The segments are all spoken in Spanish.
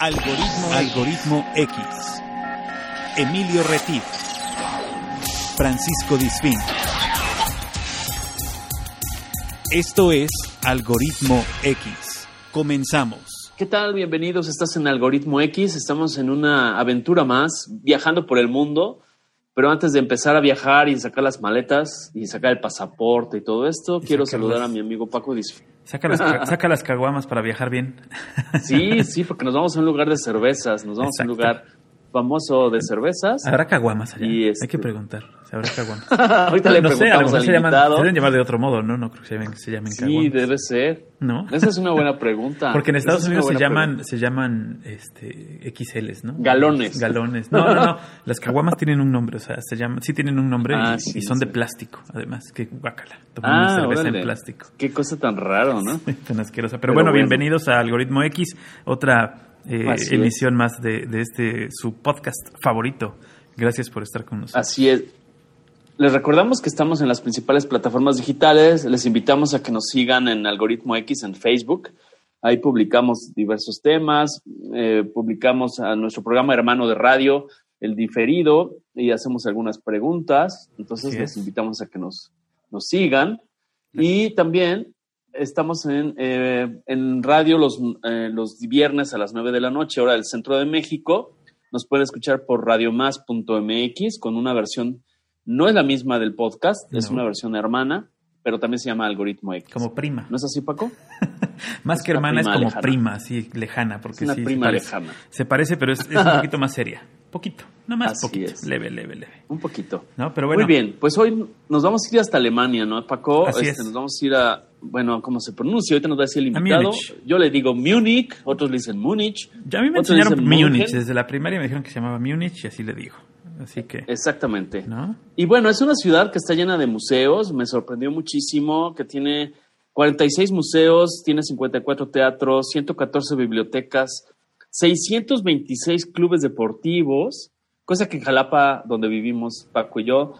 Algoritmo, Algoritmo X. Emilio Retif. Francisco Disfín. Esto es Algoritmo X. Comenzamos. ¿Qué tal? Bienvenidos. Estás en Algoritmo X. Estamos en una aventura más, viajando por el mundo. Pero antes de empezar a viajar y sacar las maletas y sacar el pasaporte y todo esto, quiero saludar a mi amigo Paco Disfín. Saca las, saca las caguamas para viajar bien. Sí, sí, porque nos vamos a un lugar de cervezas, nos vamos a un lugar famoso de cervezas. ¿Habrá caguamas allá? Y Hay este- que preguntar. ¿se ¿Habrá caguamas? Ahorita le no sé, preguntamos mejor al se llaman, se deben llamar de otro modo, ¿no? No creo que se llamen, se llamen Sí, caguamas. debe ser. ¿No? Esa es una buena pregunta. Porque en Estados es una Unidos se llaman, pregunta. se llaman este, XLs, ¿no? Galones. Galones. No, no, no. Las caguamas tienen un nombre, o sea, se llaman, sí tienen un nombre Ah, y, sí, y son sí. de plástico, además. Que guácala. Tomando Ah, cerveza órale. en plástico. Qué cosa tan raro, ¿no? Tan asquerosa. Pero, Pero bueno, bueno. bienvenidos a Algoritmo X, otra eh, Así es. emisión más de, de este su podcast favorito. Gracias por estar con nosotros. Así es. Les recordamos que estamos en las principales plataformas digitales. Les invitamos a que nos sigan en Algoritmo X en Facebook. Ahí publicamos diversos temas, eh, publicamos a nuestro programa hermano de radio, el diferido, y hacemos algunas preguntas. Entonces Así les es. invitamos a que nos, nos sigan. Y también estamos en, eh, en radio los, eh, los viernes a las 9 de la noche, hora del centro de México. Nos pueden escuchar por radiomás.mx con una versión, no es la misma del podcast, es una versión hermana, pero también se llama Algoritmo X. Como prima. ¿No es así, Paco? Más es que hermana es prima como lejana. prima, así, lejana. Porque Es una sí, se prima parece. lejana. Se parece, pero es, es un poquito más seria. Poquito, nada más Así poquito. es. Leve, leve, leve. Un poquito. ¿No? Pero bueno. Muy bien, pues hoy nos vamos a ir hasta Alemania, ¿no, Paco? Así Este, es. Nos vamos a ir a, bueno, ¿cómo se pronuncia? Ahorita nos va a decir el invitado. Yo le digo Múnich, otros le dicen Múnich. Ya a mí me enseñaron Múnich. Desde la primaria me dijeron que se llamaba Múnich y así le digo. Así que, Exactamente. ¿no? Y bueno, es una ciudad que está llena de museos. Me sorprendió muchísimo que tiene 46 museos, tiene 54 teatros, 114 bibliotecas, 626 clubes deportivos, cosa que en Jalapa, donde vivimos Paco y yo,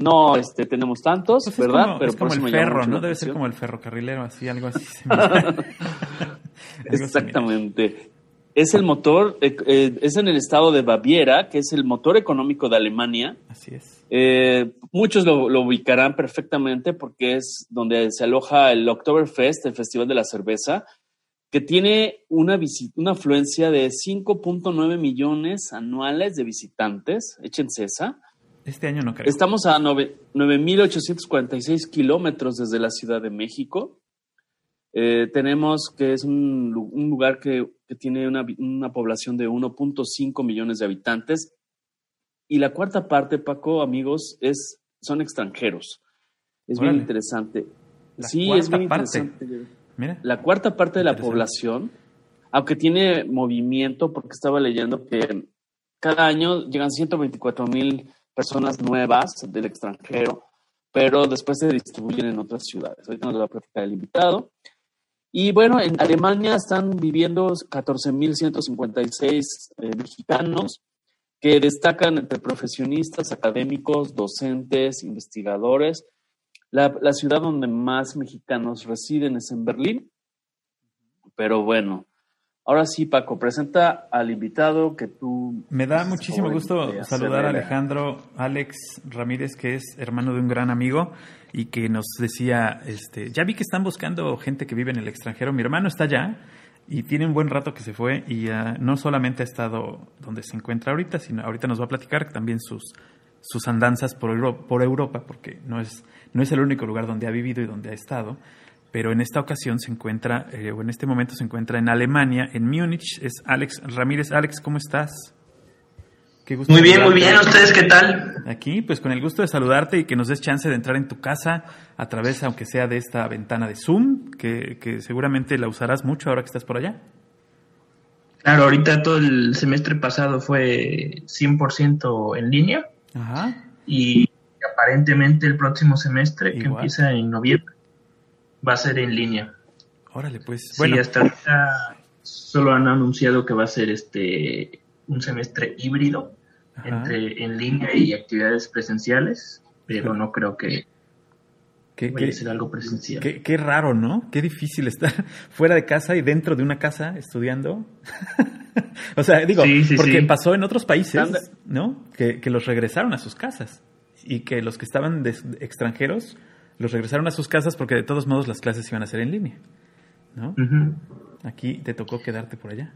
no este, tenemos tantos, Pues es ¿verdad? como, Pero es como el ferro, ¿no? Debe ser como el ferrocarrilero, así, algo así. Exactamente. Es el motor, eh, eh, es en el estado de Baviera, que es el motor económico de Alemania. Así es. Eh, muchos lo, lo ubicarán perfectamente porque es donde se aloja el Oktoberfest, el Festival de la Cerveza, que tiene una, una afluencia de 5.9 millones anuales de visitantes. Échense esa. Este año no creo. Estamos a nove- 9.846 kilómetros desde la Ciudad de México. Eh, tenemos que es un, un lugar que, que tiene una, una población de 1.5 millones de habitantes. Y la cuarta parte, Paco, amigos, es, son extranjeros. Es bien Órale. interesante. La sí, es bien parte. interesante. Mira. La cuarta parte de la población, aunque tiene movimiento, porque estaba leyendo que cada año llegan 124 mil personas nuevas del extranjero, pero después se distribuyen en otras ciudades. Ahorita nos lo va a platicar el invitado. Y bueno, en Alemania están viviendo 14.156 eh, mexicanos que destacan entre profesionistas, académicos, docentes, investigadores. La, la ciudad donde más mexicanos residen es en Berlín. Pero bueno, ahora sí, Paco, presenta al invitado que tú... Me da muchísimo gusto saludar a Alejandro Alex Ramírez, que es hermano de un gran amigo y que nos decía, este, ya vi que están buscando gente que vive en el extranjero. Mi hermano está allá y tiene un buen rato que se fue y ah, no solamente ha estado donde se encuentra ahorita, sino ahorita nos va a platicar también sus sus andanzas por, Euro- por Europa, porque no es, no es el único lugar donde ha vivido y donde ha estado, pero en esta ocasión se encuentra, eh, o en este momento se encuentra en Alemania, en Múnich. Es Alex Ramírez. Alex, ¿cómo estás? Qué gusto Muy bien, muy bien. ¿Ustedes qué tal? Aquí, pues con el gusto de saludarte y que nos des chance de entrar en tu casa a través, aunque sea de esta ventana de Zoom, que, que seguramente la usarás mucho ahora que estás por allá. Claro, ahorita todo el semestre pasado fue 100% en línea Ajá. y aparentemente el próximo semestre, que empieza en noviembre, va a ser en línea. Órale, pues. Sí, Bueno, hasta ahorita solo han anunciado que va a ser este un semestre híbrido Ajá. entre en línea y actividades presenciales, pero no creo que, que Qué, Voy a hacer algo presencial. qué- qué raro, ¿no? Qué difícil estar fuera de casa y dentro de una casa estudiando. o sea, digo, Sí, sí, porque sí. pasó en otros países. ¿no? Que, que los regresaron a sus casas y que los que estaban des- extranjeros los regresaron a sus casas porque de todos modos las clases iban a ser en línea, ¿no? Aquí te tocó quedarte por allá.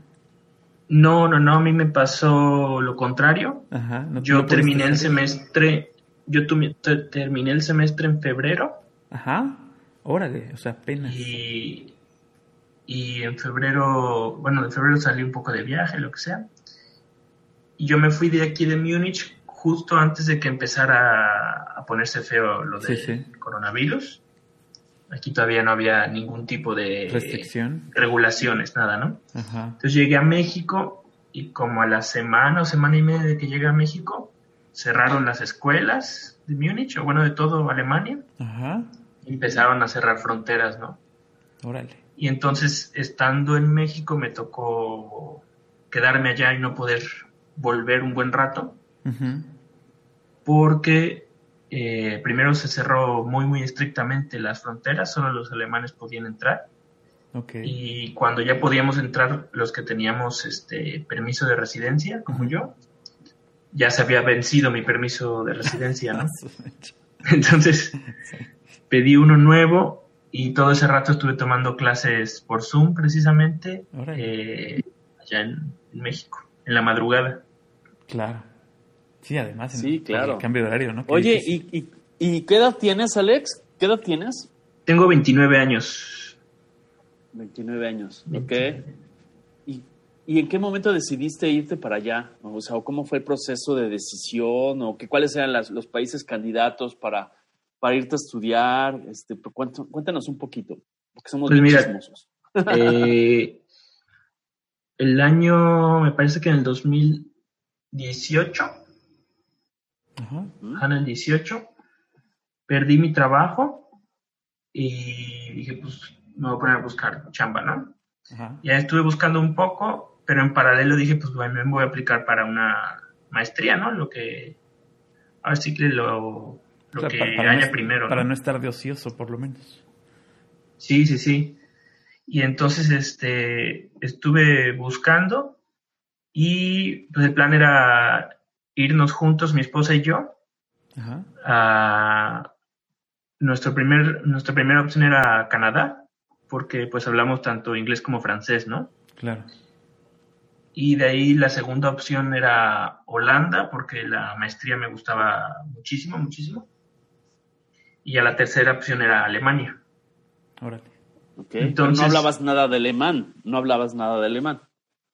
No, no, no, a mí me pasó lo contrario. Ajá. no- Yo no terminé el semestre, yo te- terminé el semestre en febrero Ajá. Órale, o sea, apenas. y, y en febrero, bueno, en febrero salí un poco de viaje, lo que sea. Y yo me fui de aquí de Múnich justo antes de que empezara a ponerse feo lo del sí. coronavirus. Aquí todavía no había ningún tipo de Restricción. regulaciones, nada, ¿no? Ajá. Entonces llegué a México y como a la semana o semana y media de que llegué a México, cerraron las escuelas de Múnich, o bueno, de todo Alemania, Ajá. y empezaron a cerrar fronteras, ¿no? Órale. Y entonces, estando en México, me tocó quedarme allá y no poder volver un buen rato, Ujú. Porque eh, primero se cerró muy, muy estrictamente las fronteras, solo los alemanes podían entrar. Y cuando ya podíamos entrar los que teníamos este permiso de residencia, como yo, ya se había vencido mi permiso de residencia, ¿no? Entonces pedí uno nuevo y todo ese rato estuve tomando clases por Zoom precisamente eh, allá en, en México, en la madrugada. Claro. Sí, además. en- Sí, claro. El cambio de horario, ¿no? Qué Oye. ¿y, y, y qué edad tienes, Alex? ¿Qué edad tienes? Tengo 29 años. 29 años, ¿ok? 29. ¿Y, y en qué momento decidiste irte para allá? O sea, ¿cómo fue el proceso de decisión? ¿O qué, cuáles eran las- los países candidatos para, para irte a estudiar? Este, pues, cuént- cuéntanos un poquito, porque somos Pues mira, chismosos. Eh, el año, me parece que en el 2018, Ajá. en el 18, perdí mi trabajo y dije, pues me voy a poner a buscar chamba, ¿no? Ajá. Ya estuve buscando un poco, pero en paralelo dije, pues bueno, me voy a aplicar para una maestría, ¿no? Lo que, ahora sí que lo, lo O sea, que pa- para haya no- primero. Para ¿no? no estar de ocioso, por lo menos. Sí, sí, sí. Y entonces este estuve buscando y pues el plan era irnos juntos, mi esposa y yo, Ajá. a nuestro primer, nuestra primera opción era Canadá, porque pues hablamos tanto inglés como francés, ¿no? Claro. Y de ahí la segunda opción era Holanda, porque la maestría me gustaba muchísimo, muchísimo. Y ya la tercera opción era Alemania. Órale. ¿ok? Pero entonces- no hablabas nada de alemán, no hablabas nada de alemán.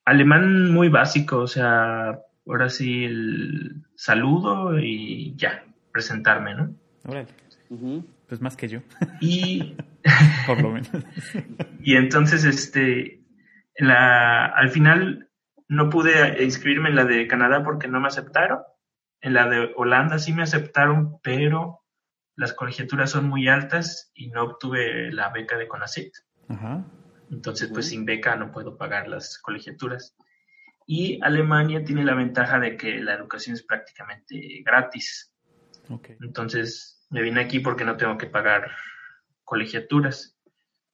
Alemán muy básico, o sea, ahora sí el saludo y ya, presentarme, ¿no? Órale. Pues más que yo, Y, por lo menos. y entonces, este, en la, al final no pude inscribirme en la de Canadá porque no me aceptaron. En la de Holanda sí me aceptaron, pero las colegiaturas son muy altas y no obtuve la beca de CONACYT. Ajá. Entonces, pues sin beca no puedo pagar las colegiaturas. Y Alemania tiene la ventaja de que la educación es prácticamente gratis. Entonces, me vine aquí porque no tengo que pagar colegiaturas.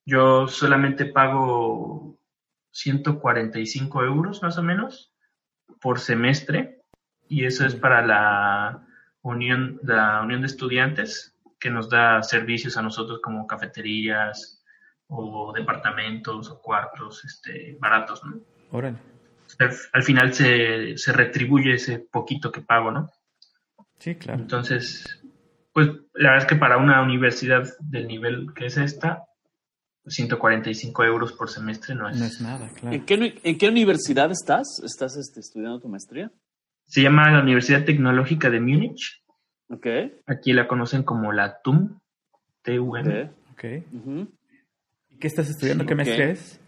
Yo solamente pago 145 euros más o menos por semestre y eso es para la unión, la unión de estudiantes que nos da servicios a nosotros como cafeterías o departamentos o cuartos este, baratos, ¿no? Órale. Al, al final se, se retribuye ese poquito que pago, ¿no? Sí, claro. Entonces, pues la verdad es que para una universidad del nivel que es esta, 145 euros por semestre no es. No es nada, claro. ¿En, qué, en qué universidad estás? ¿Estás este, estudiando tu maestría? Se llama la Universidad Tecnológica de Múnich. Ok. Aquí la conocen como la TUM. TUM. ok. Ok. Ujú. ¿Y qué estás estudiando? Sí, ¿Qué ok. maestría es?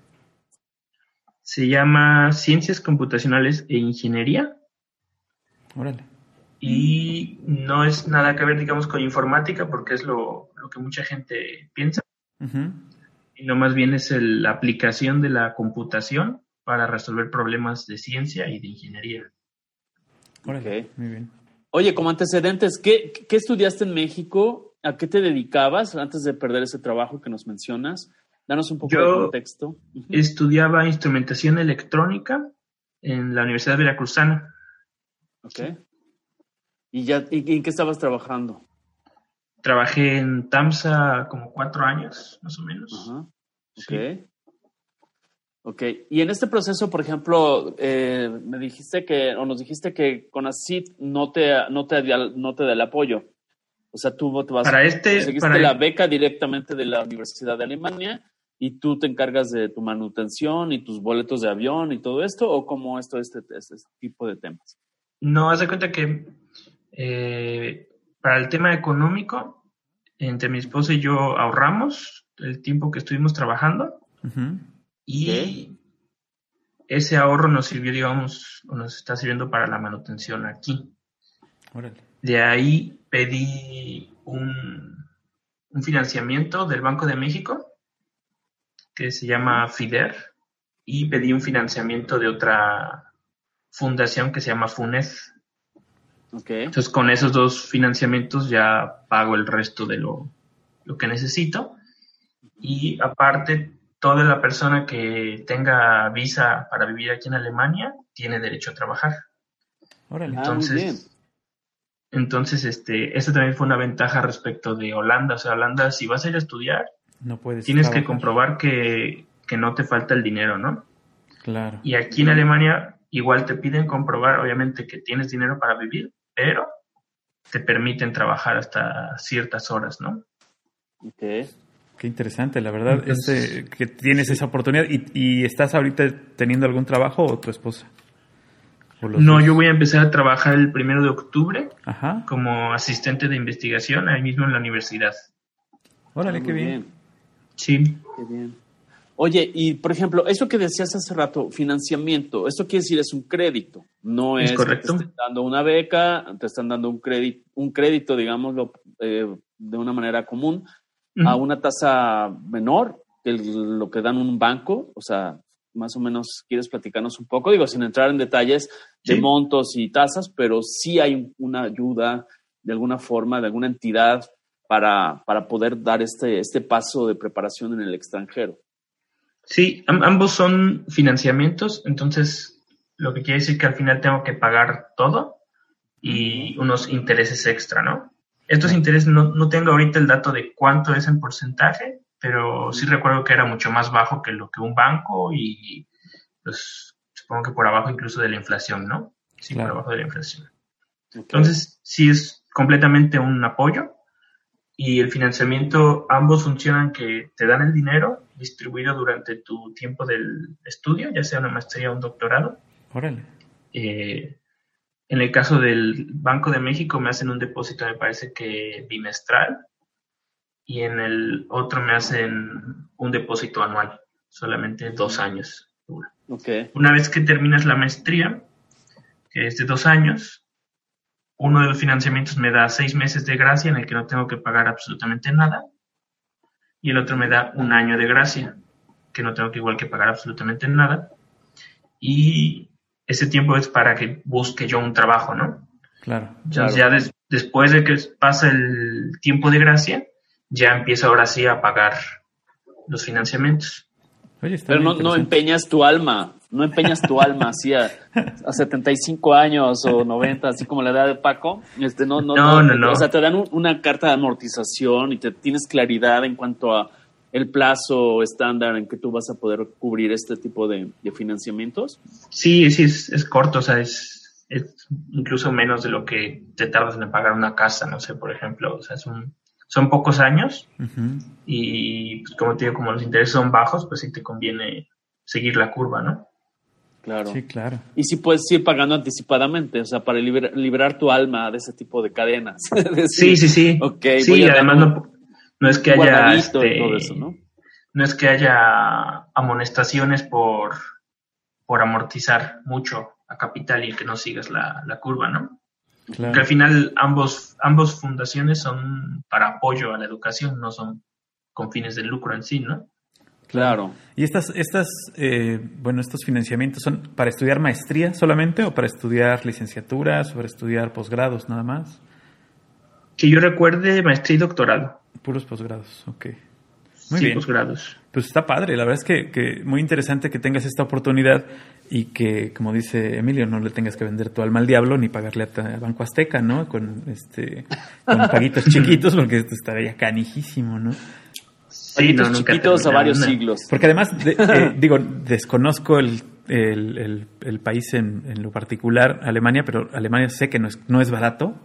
Se llama Ciencias Computacionales e Ingeniería. Órale. Y no es nada que ver, digamos, con informática, porque es lo, lo que mucha gente piensa. Ujú. sino más bien es el- la aplicación de la computación para resolver problemas de ciencia y de ingeniería. Órale. Ok. Muy bien. Oye, como antecedentes, ¿qué, qué estudiaste en México ¿A qué te dedicabas antes de perder ese trabajo que nos mencionas? Danos un poco Yo- de contexto. Estudiaba instrumentación electrónica en la Universidad Veracruzana. Ok. ¿Y, ya, y, en qué estabas trabajando? Trabajé en TAMSA como cuatro años, más o menos. Ajá. Ok. Sí. Ok. Y en este proceso, por ejemplo, eh, me dijiste que, o nos dijiste que con ACID no te, no te, da- no te da el apoyo. O sea, tú te vas Para este, conseguiste para la beca directamente de la Universidad de Alemania y tú te encargas de tu manutención y tus boletos de avión y todo esto, o cómo esto, este, este tipo de temas. No, haz de cuenta que eh, para el tema económico, entre mi esposa y yo ahorramos el tiempo que estuvimos trabajando y ese ahorro nos sirvió, digamos, o nos está sirviendo para la manutención aquí. Órale. De ahí pedí un, un financiamiento del Banco de México que se llama FIDER y pedí un financiamiento de otra fundación que se llama FUNED. Ok. Entonces con esos dos financiamientos ya pago el resto de lo, lo que necesito y aparte toda la persona que tenga visa para vivir aquí en Alemania tiene derecho a trabajar. Órale. Ah, muy bien. Entonces, entonces este, esa también fue una ventaja respecto de Holanda. O sea, Holanda, si vas a ir a estudiar, No puedes. tienes que comprobar que, que no te falta el dinero, ¿no? Claro. Y aquí en Alemania igual te piden comprobar, obviamente, que tienes dinero para vivir, pero te permiten trabajar hasta ciertas horas, ¿no? Ok. Qué interesante, la verdad, Entonces- este, que tienes esa oportunidad. ¿Y, y estás ahorita teniendo algún trabajo o tu esposa? ¿O los No, dos? yo voy a empezar a trabajar el primero de octubre Ajá. como asistente de investigación ahí mismo en la universidad. Órale, qué bien. Sí, Qué bien. Oye, y por ejemplo, eso que decías hace rato, financiamiento, esto quiere decir es un crédito, no Es es, correcto. que te estén dando una beca, te están dando un crédito, un crédito, digámoslo, eh, de una manera común, a una tasa menor que lo que dan un banco, o sea, más o menos quieres platicarnos un poco, digo, sin entrar en detalles de Sí. montos y tasas, pero sí hay una ayuda de alguna forma, de alguna entidad para, para poder dar este, este paso de preparación en el extranjero. Sí, am- ambos son financiamientos, entonces lo que quiere decir que al final tengo que pagar todo y unos intereses extra, ¿no? Estos intereses no, no tengo ahorita el dato de cuánto es en porcentaje, pero sí recuerdo que era mucho más bajo que lo que un banco y pues supongo que por abajo incluso de la inflación, ¿no? Sí, Claro. por abajo de la inflación. Entonces, sí es completamente un apoyo y el financiamiento, ambos funcionan que te dan el dinero distribuido durante tu tiempo del estudio, ya sea una maestría o un doctorado. Órale. Eh, en el caso del Banco de México me hacen un depósito, me parece que bimestral, y en el otro me hacen un depósito anual, solamente dos años. dura. Ok. Una vez que terminas la maestría, que es de dos años, uno de los financiamientos me da seis meses de gracia en el que no tengo que pagar absolutamente nada, y el otro me da un año de gracia, que no tengo que igual que pagar absolutamente nada, y ese tiempo es para que busque yo un trabajo, ¿no? Claro. Entonces Claro. ya des- después de que pasa el tiempo de gracia, ya empiezo ahora sí a pagar los financiamientos. Oye, está Pero no, no empeñas tu alma, no empeñas tu alma así a, a 75 años o 90, así como la edad de Paco. Este, no, no, No, no, no. O sea, te dan un- una carta de amortización y te tienes claridad en cuanto a el plazo estándar en que tú vas a poder cubrir este tipo de, de financiamientos. Sí, sí, es, es corto, o sea, es, es incluso menos de lo que te tardas en pagar una casa, no sé, por ejemplo, o sea, son, son pocos años y, pues, como te digo, como los intereses son bajos, pues sí te conviene seguir la curva, ¿no? Claro. Sí, claro. Y si puedes ir pagando anticipadamente, o sea, para liber- liberar tu alma de ese tipo de cadenas. Sí, sí, sí. Ok, sí, y además un no, no es que haya, este, todo eso, ¿no? no es que haya amonestaciones por, por amortizar mucho a capital y que no sigas la, la curva, ¿no? Que al final ambos, ambos fundaciones son para apoyo a la educación, no son con fines de lucro en sí, ¿no? Claro. ¿Y estas, estas, eh, bueno, estos financiamientos son para estudiar maestría solamente o para estudiar licenciaturas o para estudiar posgrados nada más? Que yo recuerde maestría y doctorado. Puros posgrados, ok. Muy sí, bien. posgrados. Pues está padre, la verdad es que, que muy interesante que tengas esta oportunidad y que, como dice Emilio, no le tengas que vender tu alma al diablo ni pagarle a, Banco Azteca, ¿no? Con este con paguitos chiquitos, porque esto estaría canijísimo, ¿no? Sí, Paguitos no, chiquitos a varios siglos. Porque además, de- eh, digo, desconozco el, el, el- el país en, en lo particular, Alemania, pero Alemania sé que no es, no es barato,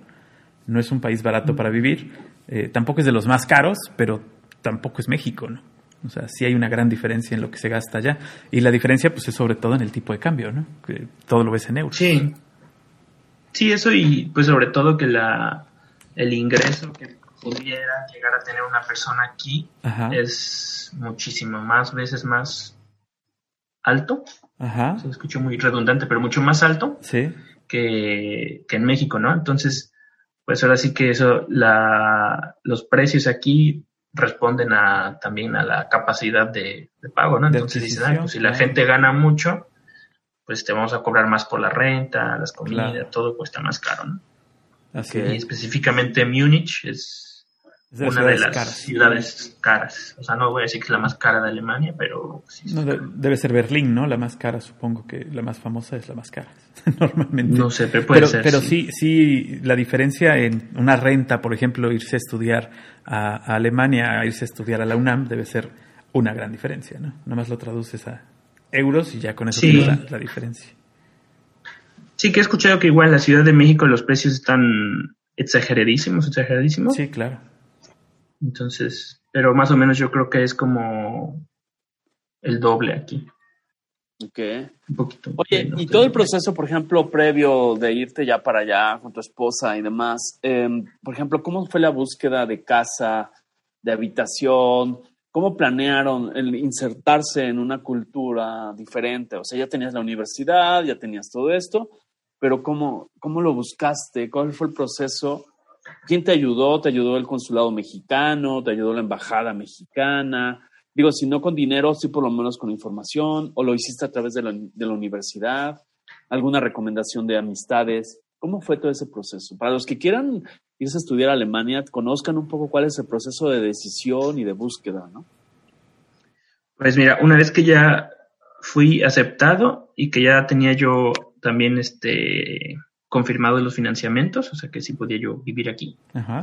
no es un país barato para vivir, eh, tampoco es de los más caros, pero tampoco es México, ¿no? O sea, sí hay una gran diferencia en lo que se gasta allá. Y la diferencia, pues, es sobre todo en el tipo de cambio, ¿no? Que todo lo ves en euros. Sí. Sí, eso y pues sobre todo que la el ingreso que pudiera llegar a tener una persona aquí Ajá. es muchísimo más veces más alto. Ajá. Se escucha muy redundante, pero mucho más alto Sí. que, que en México, ¿no? Entonces, pues ahora sí que eso, la, los precios aquí responden a también a la capacidad de, de pago, ¿no? Entonces dicen, "Ay, pues si la gente gana mucho, pues te vamos a cobrar más por la renta, las comidas, Claro. todo cuesta más caro, ¿no? Así Y es. específicamente Múnich es Es de las una de las caras. ciudades caras. O sea, no voy a decir que es la más cara de Alemania, pero sí, No, de- debe ser Berlín, ¿no? La más cara, supongo que la más famosa es la más cara, normalmente. no sé, pero puede pero, ser. pero sí. sí, sí, la diferencia en una renta, por ejemplo, irse a estudiar a, a Alemania, a irse a estudiar a la UNAM, debe ser una gran diferencia, ¿no? Nada más lo traduces a euros y ya con eso Sí. tienes la, la diferencia. Sí, que he escuchado que igual en la Ciudad de México los precios están exageradísimos, exageradísimos. Sí, claro. Entonces, pero más o menos yo creo que es como el doble aquí. Ok. Un poquito. Oye, y todo el proceso, por ejemplo, previo de irte ya para allá con tu esposa y demás, em, por ejemplo, ¿cómo fue la búsqueda de casa, de habitación? ¿Cómo planearon el insertarse en una cultura diferente? O sea, ya tenías la universidad, ya tenías todo esto, pero ¿cómo, cómo lo buscaste? ¿Cuál fue el proceso? ¿Quién te ayudó? ¿Te ayudó el consulado mexicano? ¿Te ayudó la embajada mexicana? Digo, si no con dinero, sí por lo menos con información, o lo hiciste a través de la, de la universidad, alguna recomendación de amistades. ¿Cómo fue todo ese proceso? Para los que quieran irse a estudiar a Alemania, conozcan un poco cuál es el proceso de decisión y de búsqueda, ¿no? Pues mira, una vez que ya fui aceptado y que ya tenía yo también este confirmado los financiamientos, o sea que sí podía yo vivir aquí. Ajá.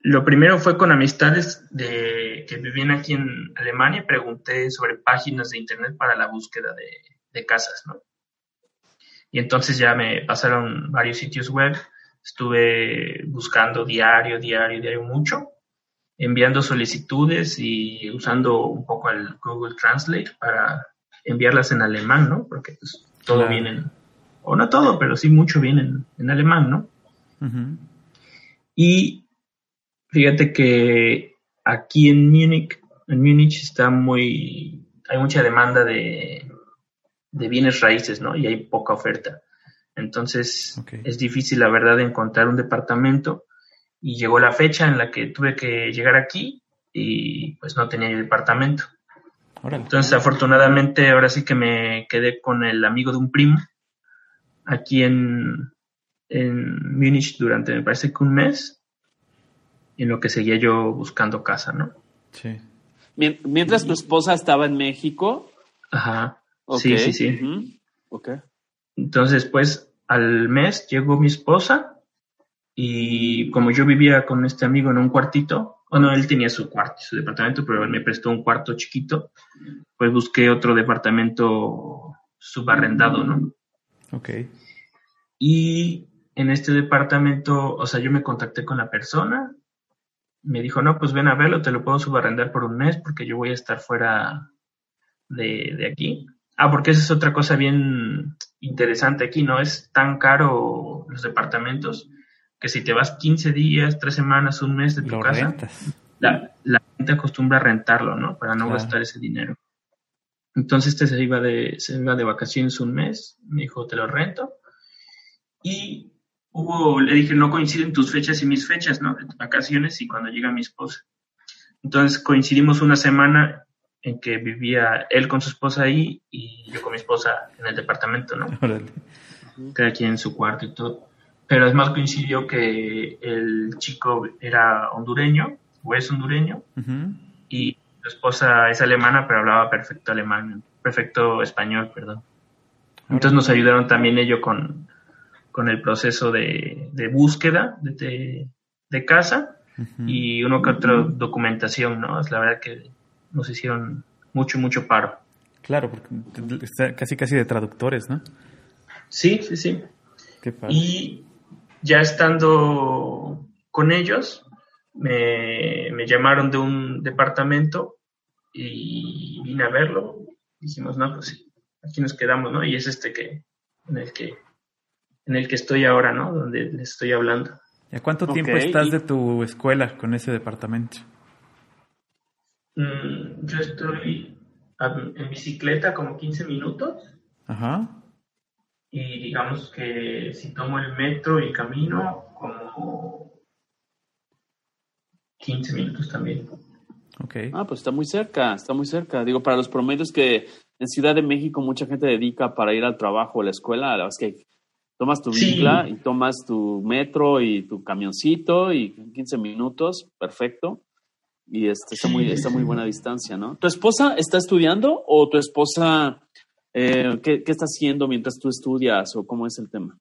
Lo primero fue con amistades de que vivían aquí en Alemania, pregunté sobre páginas de internet para la búsqueda de, de casas, ¿no? Y entonces ya me pasaron varios sitios web, estuve buscando diario, diario, diario mucho, enviando solicitudes y usando un poco el Google Translate para enviarlas en alemán, ¿no? Porque pues todo Claro. viene, en- o no todo, pero sí mucho viene en, en alemán, ¿no? Y fíjate que aquí en Múnich, en Múnich está muy, hay mucha demanda de, de bienes raíces, ¿no? Y hay poca oferta. Entonces es difícil, la verdad, encontrar un departamento. Y llegó la fecha en la que tuve que llegar aquí y pues no tenía el departamento. Órale. Entonces, afortunadamente, ahora sí que me quedé con el amigo de un primo aquí en, en Múnich durante, me parece que un mes, en lo que seguía yo buscando casa, ¿no? Sí. Mien- Mientras tu esposa estaba en México. Ajá. Sí, sí, sí. ujú, Ok. Entonces, pues, al mes llegó mi esposa y como yo vivía con este amigo en un cuartito, bueno, él tenía su cuarto, su departamento, pero él me prestó un cuarto chiquito, pues busqué otro departamento subarrendado, ¿no? Ok. Y en este departamento, o sea, yo me contacté con la persona, me dijo, no, pues ven a verlo, te lo puedo subarrendar por un mes porque yo voy a estar fuera de, de aquí. Ah, porque esa es otra cosa bien interesante aquí, ¿no? Es tan caro los departamentos que si te vas 15 días, 3 semanas, un mes de tu Lo casa, rentas. la, la gente acostumbra a rentarlo, ¿no? Para no Claro. gastar ese dinero. Entonces este se iba de, se iba de vacaciones un mes, me dijo, te lo rento. Y hubo, le dije, no coinciden tus fechas y mis fechas, ¿no? De tus vacaciones y cuando llega mi esposa. Entonces coincidimos una semana en que vivía él con su esposa ahí y yo con mi esposa en el departamento, ¿no? Órale. cada quien en su cuarto y todo. pero es más coincidió que el chico era hondureño o es hondureño Ujú. y su esposa es alemana, pero hablaba perfecto alemán, perfecto español, perdón. Entonces nos ayudaron también ellos con, con el proceso de, de búsqueda de, de, de casa y uno que otro documentación, ¿no? Es la verdad que nos hicieron mucho, mucho paro. Claro, porque está casi casi de traductores, ¿no? Sí, sí, sí. Qué padre. Y ya estando con ellos, me, me llamaron de un departamento y vine a verlo. Dijimos, no, pues sí, aquí nos quedamos, ¿no? Y es este que, en el que, en el que estoy ahora, ¿no? Donde les estoy hablando. ¿Y a cuánto tiempo estás y- de tu escuela con ese departamento? Mm, yo estoy a- en bicicleta como 15 minutos Ajá. y digamos que si tomo el metro y camino como 15 minutos también. Ok. Ah, pues está muy cerca, está muy cerca. Digo, para los promedios que en Ciudad de México mucha gente dedica para ir al trabajo o a la escuela, la verdad es que tomas tu Sí. bicla y tomas tu metro y tu camioncito y en 15 minutos, perfecto. Y este, está, muy, está muy buena distancia, ¿no? ¿Tu esposa está estudiando o tu esposa eh, ¿qué, qué está haciendo mientras tú estudias o cómo es el tema?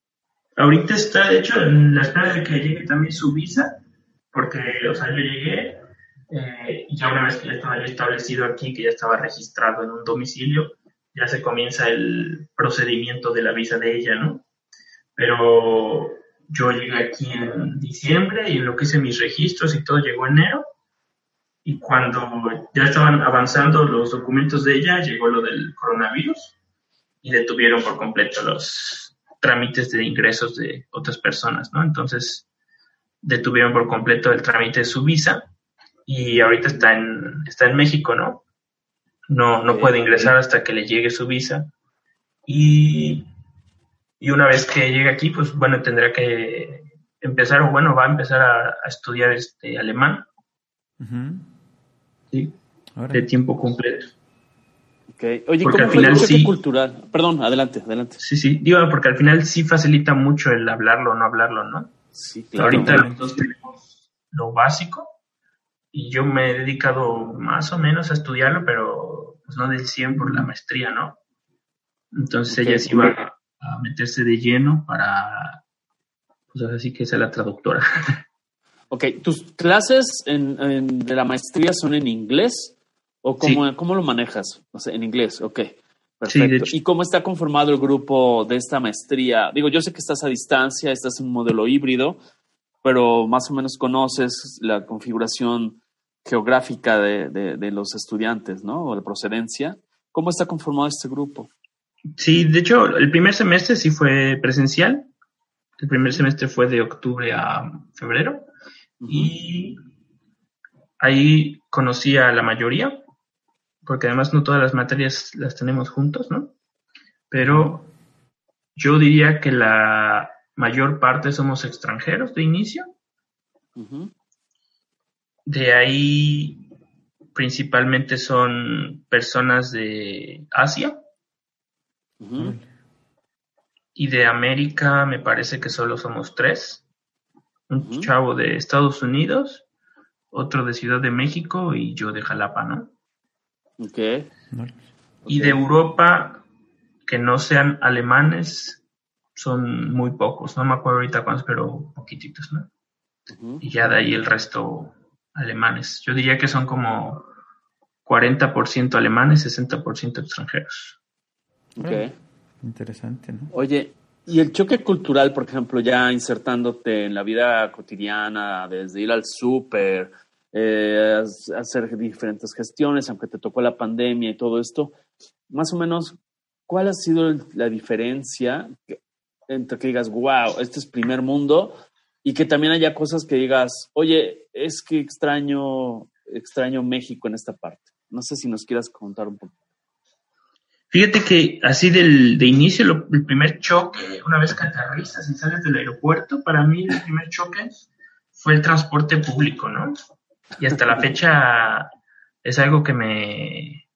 Ahorita está, de hecho, en la espera de que llegue también su visa, porque, o sea, yo llegué eh, y ya una vez que ya estaba yo establecido aquí, que ya estaba registrado en un domicilio, ya se comienza el procedimiento de la visa de ella, ¿no? Pero yo llegué aquí en diciembre y en lo que hice mis registros y todo llegó enero. Y cuando ya estaban avanzando los documentos de ella, llegó lo del coronavirus y detuvieron por completo los trámites de ingresos de otras personas, ¿no? Entonces detuvieron por completo el trámite de su visa y ahorita está en, está en México, ¿no? No, no puede ingresar hasta que le llegue su visa. Y, y una vez que llegue aquí, pues bueno, tendrá que empezar, o bueno, va a empezar a, a estudiar este alemán, Ujú. ¿sí? Órale. De tiempo completo. Okay. Oye, Porque ¿cómo al fue el final sí. cultural? Perdón, adelante, adelante. Sí, sí, digo, porque al final sí facilita mucho el hablarlo o no hablarlo, ¿no? Sí, claro. Ahorita dos tenemos lo básico y yo me he dedicado más o menos a estudiarlo, pero pues no del 100 por la maestría, ¿no? Entonces Ok. ella sí va a meterse de lleno para, pues así que sea la traductora. Ok, ¿tus clases en, en- de la maestría son en inglés? ¿O cómo, cómo lo manejas? O sea, en inglés, ok. Sí, de Perfecto. hecho. ¿Y cómo está conformado el grupo de esta maestría? Digo, yo sé que estás a distancia, estás en un modelo híbrido, pero más o menos conoces la configuración geográfica de, de- de los estudiantes, ¿no? O de procedencia. ¿Cómo está conformado este grupo? Sí, de hecho, el primer semestre sí fue presencial. El primer semestre fue de octubre a febrero. Y ahí conocí a la mayoría, porque además no todas las materias las tenemos juntos, ¿no? Pero yo diría que la mayor parte somos extranjeros de inicio. De ahí principalmente son personas de Asia Y de América me parece que solo somos tres. Un chavo de Estados Unidos, otro de Ciudad de México y yo de Jalapa, ¿no? Ok. Y de Europa, que no sean alemanes, son muy pocos. No me acuerdo ahorita cuántos, pero poquititos, ¿no? Y ya de ahí el resto alemanes. Yo diría que son como 40% alemanes, 60% extranjeros. Ok. Interesante, ¿no? Oye, y el choque cultural, por ejemplo, ya insertándote en la vida cotidiana, desde ir al súper, eh, hacer diferentes gestiones, aunque te tocó la pandemia y todo esto, más o menos, ¿cuál ha sido el- la diferencia que- entre que digas, wow, este es primer mundo, y que también haya cosas que digas, oye, es que extraño, extraño México en esta parte? No sé si nos quieras contar un poco. Fíjate que así del, de inicio, lo- el primer choque, una vez que aterrizas y sales del aeropuerto, para mí el primer choque fue el transporte público, ¿no? Y hasta la fecha es algo que me,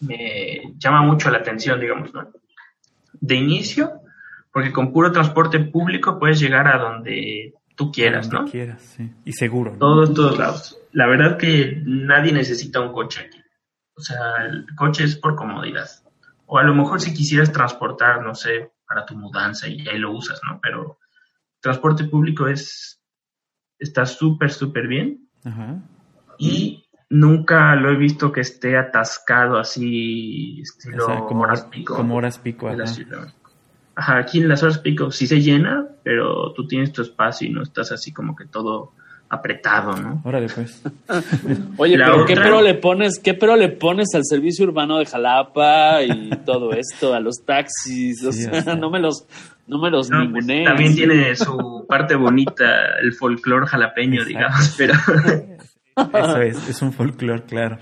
me llama mucho la atención, digamos, ¿no? De inicio, Porque con puro transporte público puedes llegar a donde tú quieras, Donde ¿no? quieras, sí. Y seguro. ¿no? Todos, todos lados. La verdad que nadie necesita un coche aquí. O sea, el coche es por comodidad. O a lo mejor si quisieras transportar, no sé, para tu mudanza y ahí lo usas, ¿no? Pero transporte público es, está súper, súper bien Ajá. y nunca lo he visto que esté atascado así, O estilo sea, como horas pico. Como horas pico, ajá. Ajá, aquí en las horas pico sí se llena, pero tú tienes tu espacio y no estás así como que todo apretado, ¿no? Órale, pues. Oye, La pero ¿qué otra- pero le pones, qué pero le pones al servicio urbano de Jalapa y todo esto, a los taxis? O Sí, sea, o sea. no me los, no me los No, pues, también tiene su parte bonita, el folclore jalapeño, Exacto. digamos, pero Eso es, es un folclore, claro.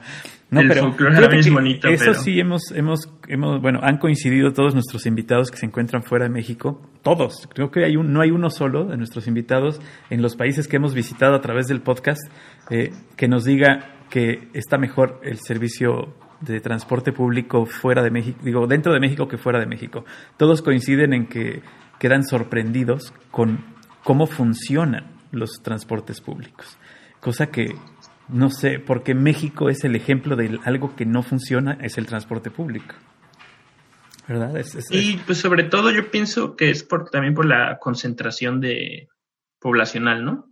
No, El pero folclore es bonito, Eso pero- sí hemos, hemos, hemos, bueno, han coincidido todos nuestros invitados que se encuentran fuera de México, todos. Creo que hay un, no hay uno solo de nuestros invitados en los países que hemos visitado a través del podcast eh, que nos diga que está mejor el servicio de transporte público fuera de México, digo, dentro de México que fuera de México. Todos coinciden en que quedan sorprendidos con cómo funcionan los transportes públicos. Cosa que no sé, porque México es el ejemplo de algo que no funciona, es el transporte público. ¿Verdad? Es- es- y pues sobre todo yo pienso que es por, también por la concentración de poblacional, ¿no?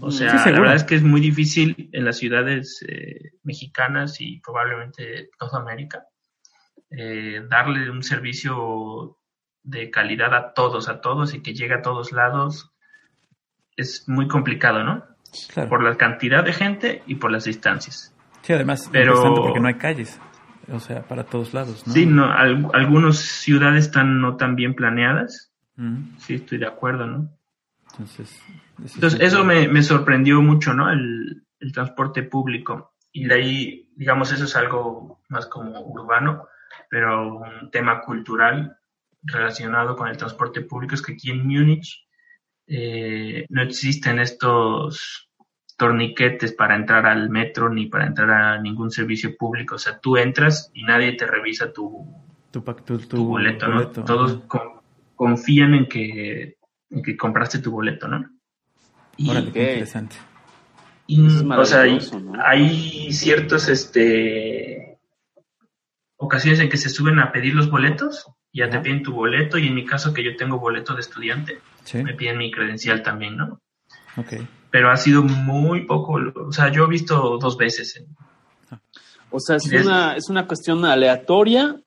O sea, Sí, la verdad es que es muy difícil en las ciudades eh, mexicanas y probablemente toda América eh, darle un servicio de calidad a todos, a todos y que llegue a todos lados. Es muy complicado, ¿no? Claro. Por la cantidad de gente y por las distancias. Sí, además, pero- porque no hay calles. O sea, para todos lados, ¿no? Sí, no, al- algunas ciudades están no tan bien planeadas. Mm, Sí, estoy de acuerdo, ¿no? Entonces, eso Entonces, eso me, me sorprendió mucho, ¿no? El, el transporte público. Y de ahí, digamos, eso es algo más como urbano, pero un tema cultural relacionado con el transporte público es que aquí en Múnich eh, no existen estos torniquetes para entrar al metro ni para entrar a ningún servicio público. O sea, tú entras y nadie te revisa tu, Tu, pac- tu, tu tu boleto, ¿no? boleto, Todos con- confían en que, en que compraste tu boleto, ¿no? Y, Órale, qué interesante. y, o sea, hay, ¿no? hay ciertos, este, ocasiones en que se suben a pedir los boletos, ya te piden tu boleto, y en mi caso que yo tengo boleto de estudiante, Sí, me piden mi credencial también, ¿no? ok. Pero ha sido muy poco, o sea, yo he visto dos veces. en- O sea, es, Es- una, es una cuestión aleatoria,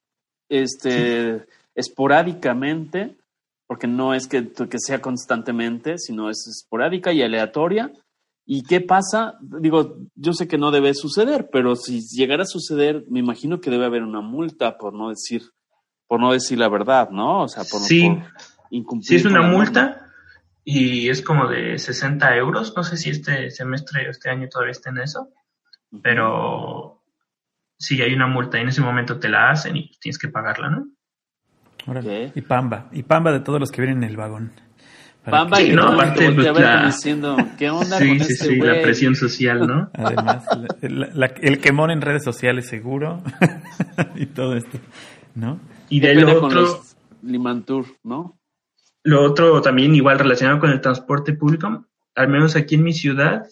este, esporádicamente, porque no es que, que sea constantemente, sino es esporádica y aleatoria. ¿Y qué pasa? Digo, yo sé que no debe suceder, pero si llegara a suceder, me imagino que debe haber una multa por no decir, por no decir la verdad, ¿no? O sea, por, Sí. por incumplir. Sí, es una norma. multa y es como de 60 euros. No sé si este semestre o este año todavía está en eso, pero sí hay una multa y en ese momento te la hacen y tienes que pagarla, ¿no? Órale. Y Pamba. Y Pamba de todos los que vienen en el vagón. Pamba, que- que no, aparte, pues, a ver como la- diciendo, ¿qué onda Sí, con sí, este sí, la presión social, ¿no? Además, la- la- el quemón en redes sociales seguro y todo esto, ¿no? Y de con otro, los Limantur, ¿no? lo otro también igual relacionado con el transporte público, al menos aquí en mi ciudad,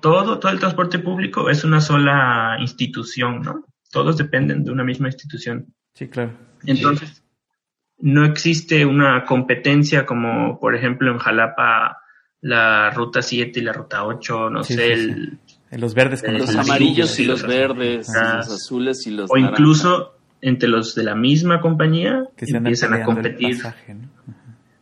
todo, todo el transporte público es una sola institución, ¿no? Todos dependen de una misma institución. Sí, claro. Entonces, no existe una competencia como, por ejemplo, en Jalapa, la ruta 7 y la ruta 8, no Sí, sé, sí, el- Los verdes con Los los amarillos y los los verdes, y Ah. los azules y los o naranjas. incluso entre los de la misma compañía que se empiezan a competir. pasaje, ¿no?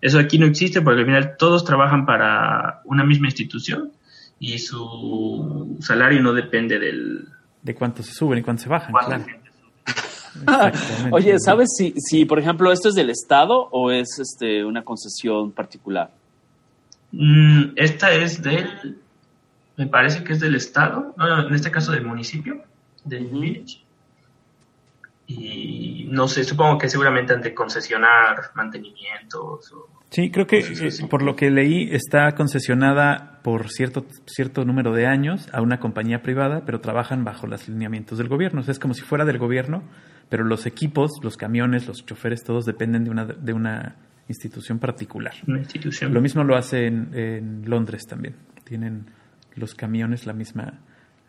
Eso aquí no existe porque al final todos trabajan para una misma institución y su salario no depende del De cuánto se suben y cuánto se bajan, claro. Oye, ¿sabes si, si, por ejemplo, esto es del Estado o es este una concesión particular? Mm, esta es del, me parece que es del estado, no, no, en este caso del municipio, de Ujú. Y no sé, supongo que seguramente han de concesionar mantenimientos. O, Sí, creo que eh, por lo que leí está concesionada por cierto cierto número de años a una compañía privada, pero trabajan bajo los lineamientos del gobierno. O sea, es como si fuera del gobierno, pero los equipos, los camiones, los choferes, todos dependen de una de una institución particular. Una institución. Lo mismo lo hace en, en Londres también. Tienen los camiones la misma,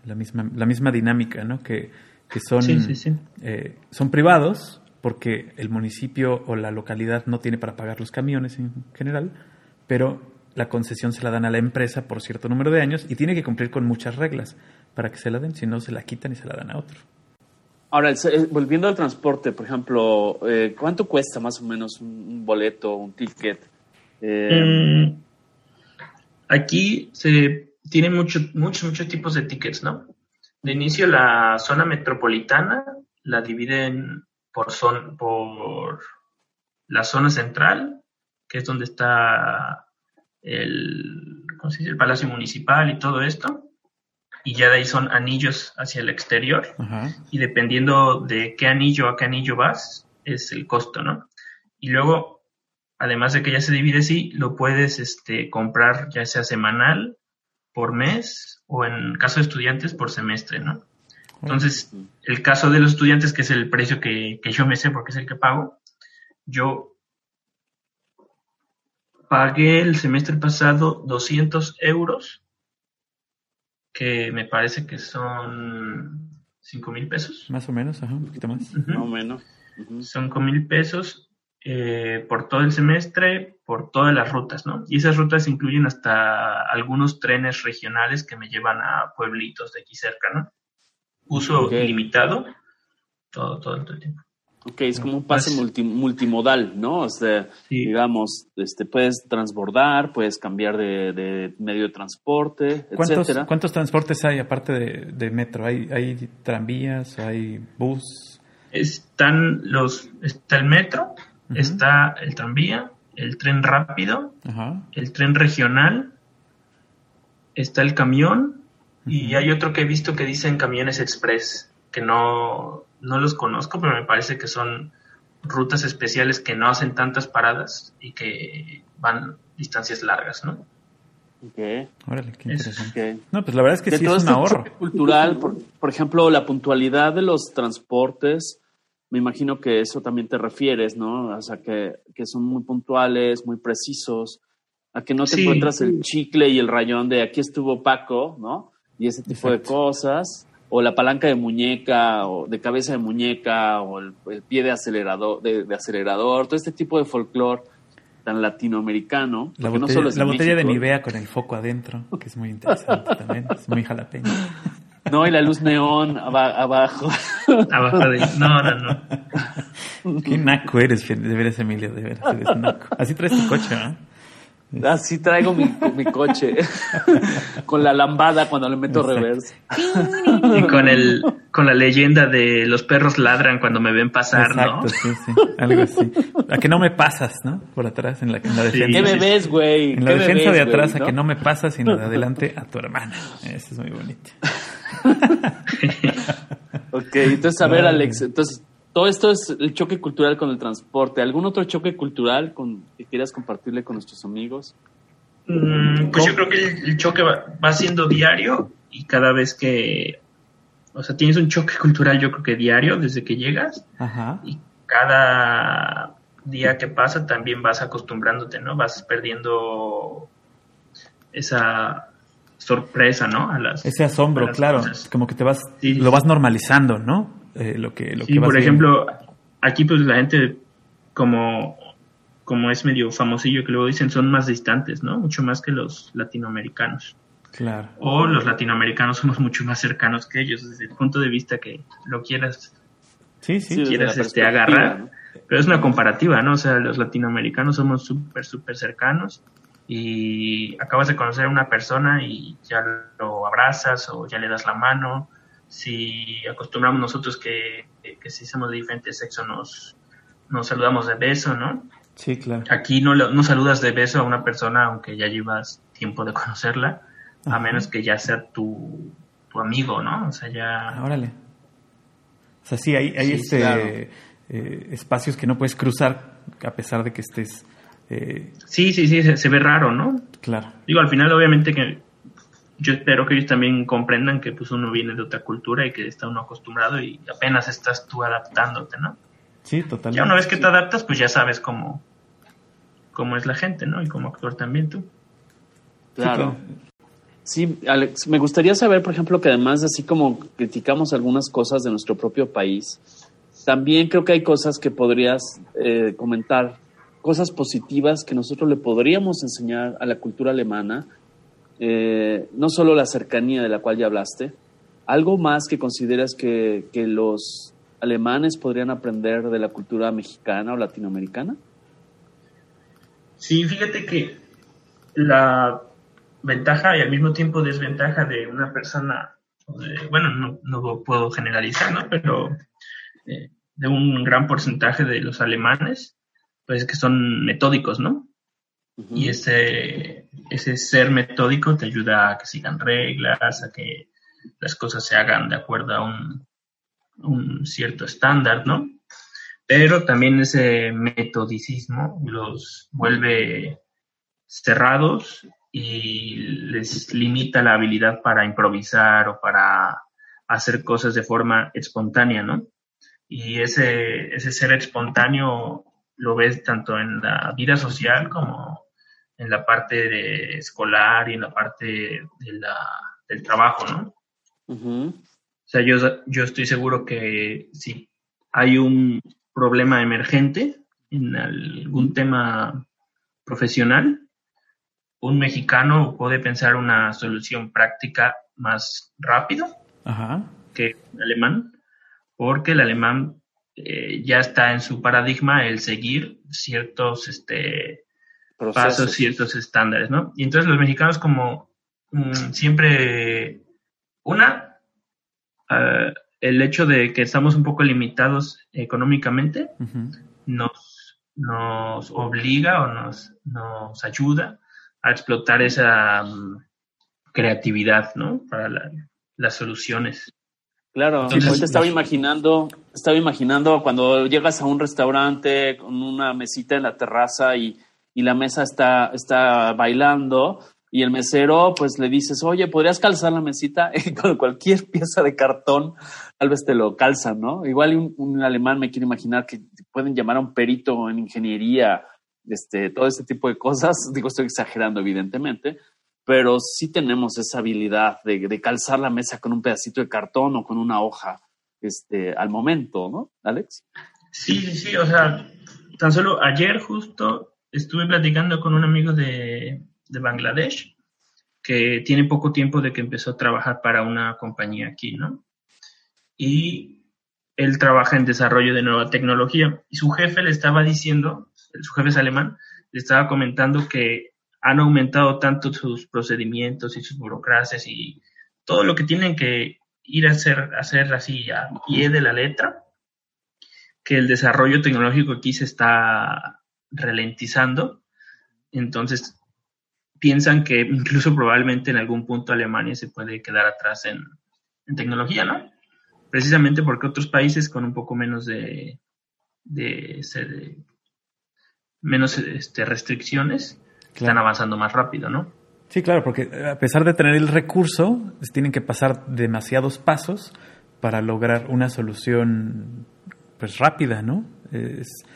la misma, la misma dinámica, ¿no? Que, que son, Sí, sí, sí. eh, son privados porque el municipio o la localidad no tiene para pagar los camiones en general, pero la concesión se la dan a la empresa por cierto número de años y tiene que cumplir con muchas reglas para que se la den, si no se la quitan y se la dan a otro. Ahora, eh, volviendo al transporte, por ejemplo, eh, ¿cuánto cuesta más o menos un, un boleto, un ticket? Eh, Mm, aquí se tiene mucho, muchos, muchos tipos de tickets, ¿no? De inicio, la zona metropolitana la dividen por, zon, por la zona central, que es donde está el, ¿cómo se dice? el Palacio Municipal y todo esto. Y ya de ahí son anillos hacia el exterior y dependiendo de qué anillo a qué anillo vas, es el costo, ¿no? Y luego, además de que ya se divide así, lo puedes este, comprar ya sea semanal, por mes, o en caso de estudiantes, por semestre, ¿no? Entonces, el caso de los estudiantes, que es el precio que, que yo me sé porque es el que pago, yo pagué el semestre pasado 200 euros, que me parece que son 5 mil pesos. Más o menos, ajá, un poquito más. Más o menos. Son con mil pesos eh, por todo el semestre, por todas las rutas, ¿no? Y esas rutas incluyen hasta algunos trenes regionales que me llevan a pueblitos de aquí cerca, ¿no? Uso Ok. ilimitado todo, todo, todo el tiempo. Ok, es como un pase multi- multimodal, ¿no? O sea, Sí. digamos, este, puedes transbordar, puedes cambiar de, de medio de transporte, ¿Cuántos, etcétera. ¿Cuántos transportes hay aparte de, de metro? ¿Hay, ¿Hay tranvías? ¿Hay bus? Están los, está el metro, Está el tranvía, el tren rápido, Ajá. el tren regional, está el camión y hay otro que he visto que dicen camiones express, que no, no los conozco, pero me parece que son rutas especiales que no hacen tantas paradas y que van distancias largas, ¿no? Ok, Órale, qué Es- interesante. No, pues la verdad es que de sí todo es un este ahorro. cultural, por, por ejemplo, la puntualidad de los transportes, me imagino que eso también te refieres, ¿no? O sea, que, que son muy puntuales, muy precisos, a que no te Sí. encuentras el chicle y el rayón de aquí estuvo Paco, ¿no? Y ese tipo de cosas, o la palanca de muñeca, o de cabeza de muñeca, o el, el pie de acelerador, de, de acelerador, todo este tipo de folclore tan latinoamericano. La no botella, solo es la en botella de. Nivea con el foco adentro, que es muy interesante también. Es muy jalapeño. No, y la luz neón aba- abajo. Abajo de... No, no, no. Qué naco eres, de veras, Emilio, de veras eres naco. Así traes tu coche, ¿no? Así traigo mi, mi coche con la lambada cuando le meto Exacto. reversa. Y con el con la leyenda de los perros ladran cuando me ven pasar, Exacto, ¿no? sí, sí. Algo así. A que no me pasas, ¿no? Por atrás, en la, en la Sí. defensa. ¿Qué bebés, güey? En la ¿Qué defensa de atrás, no? a que no me pasas, sino de adelante a tu hermana. Eso es muy bonito. Ok, entonces, a ver, Ay. Alex, entonces, todo esto es el choque cultural con el transporte. ¿Algún otro choque cultural con, que quieras compartirle con nuestros amigos? Mm, pues yo creo que el, el choque va, va siendo diario y cada vez que, o sea, tienes un choque cultural yo creo que diario desde que llegas Ajá. y cada día que pasa también vas acostumbrándote, ¿no? Vas perdiendo esa sorpresa, ¿no? A las, Ese asombro, a las claro. cosas. Como que te vas, Sí. lo vas normalizando, ¿no? Eh, lo que, lo Sí, que vas por viendo. ejemplo, aquí pues la gente como como es medio famosillo que luego dicen son más distantes, ¿no? Mucho más que los latinoamericanos. Claro. o los latinoamericanos somos mucho más cercanos que ellos desde el punto de vista que lo quieras Sí, sí. Quieras este, agarrar ¿no? pero es una comparativa no o sea los latinoamericanos somos súper súper cercanos y acabas de conocer a una persona y ya lo abrazas o ya le das la mano si acostumbramos nosotros que, que si somos de diferente sexo nos nos saludamos de beso no Sí, claro. Aquí no, no saludas de beso a una persona aunque ya llevas tiempo de conocerla, a menos que ya sea tu, tu amigo, ¿no? O sea, ya... Ah, órale. O sea, sí, hay, hay Sí, este, claro. eh, espacios que no puedes cruzar a pesar de que estés. Eh, Sí, sí, sí, se, se ve raro, ¿no? claro. Digo, al final obviamente que yo espero que ellos también comprendan que pues uno viene de otra cultura y que está uno acostumbrado y apenas estás tú adaptándote, ¿no? Sí, totalmente. Ya una vez que te adaptas, pues ya sabes cómo, cómo es la gente, ¿no? Y cómo actuar también tú. Claro. Sí, Alex, me gustaría saber, por ejemplo, que además así como criticamos algunas cosas de nuestro propio país, también creo que hay cosas que podrías eh, comentar, cosas positivas que nosotros le podríamos enseñar a la cultura alemana, eh, no solo la cercanía de la cual ya hablaste, algo más que consideras que, que los alemanes podrían aprender de la cultura mexicana o latinoamericana? Sí, fíjate que la ventaja y al mismo tiempo desventaja de una persona, bueno, no, no, puedo generalizar, ¿no? Pero eh, de un gran porcentaje de los alemanes, pues que son metódicos, ¿no? Y ese, ese ser metódico te ayuda a que sigan reglas, a que las cosas se hagan de acuerdo a un, un cierto estándar, ¿no? Pero también ese metodicismo los vuelve cerrados y les limita la habilidad para improvisar o para hacer cosas de forma espontánea, ¿no? Y ese, ese ser espontáneo lo ves tanto en la vida social como en la parte de escolar y en la parte de la, del trabajo, ¿no? O sea, yo, yo estoy seguro que si hay un problema emergente en algún tema profesional, un mexicano puede pensar una solución práctica más rápido que el alemán, porque el alemán eh, ya está en su paradigma el seguir ciertos este, pasos, ciertos estándares, ¿no? Y entonces los mexicanos como mm, siempre, una, uh, el hecho de que estamos un poco limitados económicamente nos, nos obliga o nos, nos ayuda a explotar esa um, creatividad, ¿no? Para las soluciones. Claro, Entonces, estaba imaginando, estaba imaginando cuando llegas a un restaurante con una mesita en la terraza y, y la mesa está, está bailando y el mesero pues le dices, oye, ¿podrías calzar la mesita? Y con cualquier pieza de cartón tal vez te lo calzan, ¿no? Igual un, un alemán me quiere imaginar que pueden llamar a un perito en ingeniería este, todo este tipo de cosas. Digo, estoy exagerando, evidentemente, pero sí tenemos esa habilidad de, calzar la mesa con un pedacito de cartón o con una hoja este, al momento, ¿no, Alex? Sí, sí, sí, o sea, tan solo ayer justo estuve platicando con un amigo de, de Bangladesh que tiene poco tiempo de que empezó a trabajar para una compañía aquí, ¿no? Y él trabaja en desarrollo de nueva tecnología y su jefe le estaba diciendo su jefe es alemán, le estaba comentando que han aumentado tanto sus procedimientos y sus burocracias y todo lo que tienen que ir a hacer, hacer así a pie de la letra, que el desarrollo tecnológico aquí se está ralentizando. Entonces, piensan que incluso probablemente en algún punto Alemania se puede quedar atrás en, tecnología, ¿no? Precisamente porque otros países con un poco menos de, de, de menos este, restricciones, están avanzando más rápido, ¿no? Sí, claro, porque a pesar de tener el recurso, tienen que pasar demasiados pasos para lograr una solución pues rápida, ¿no?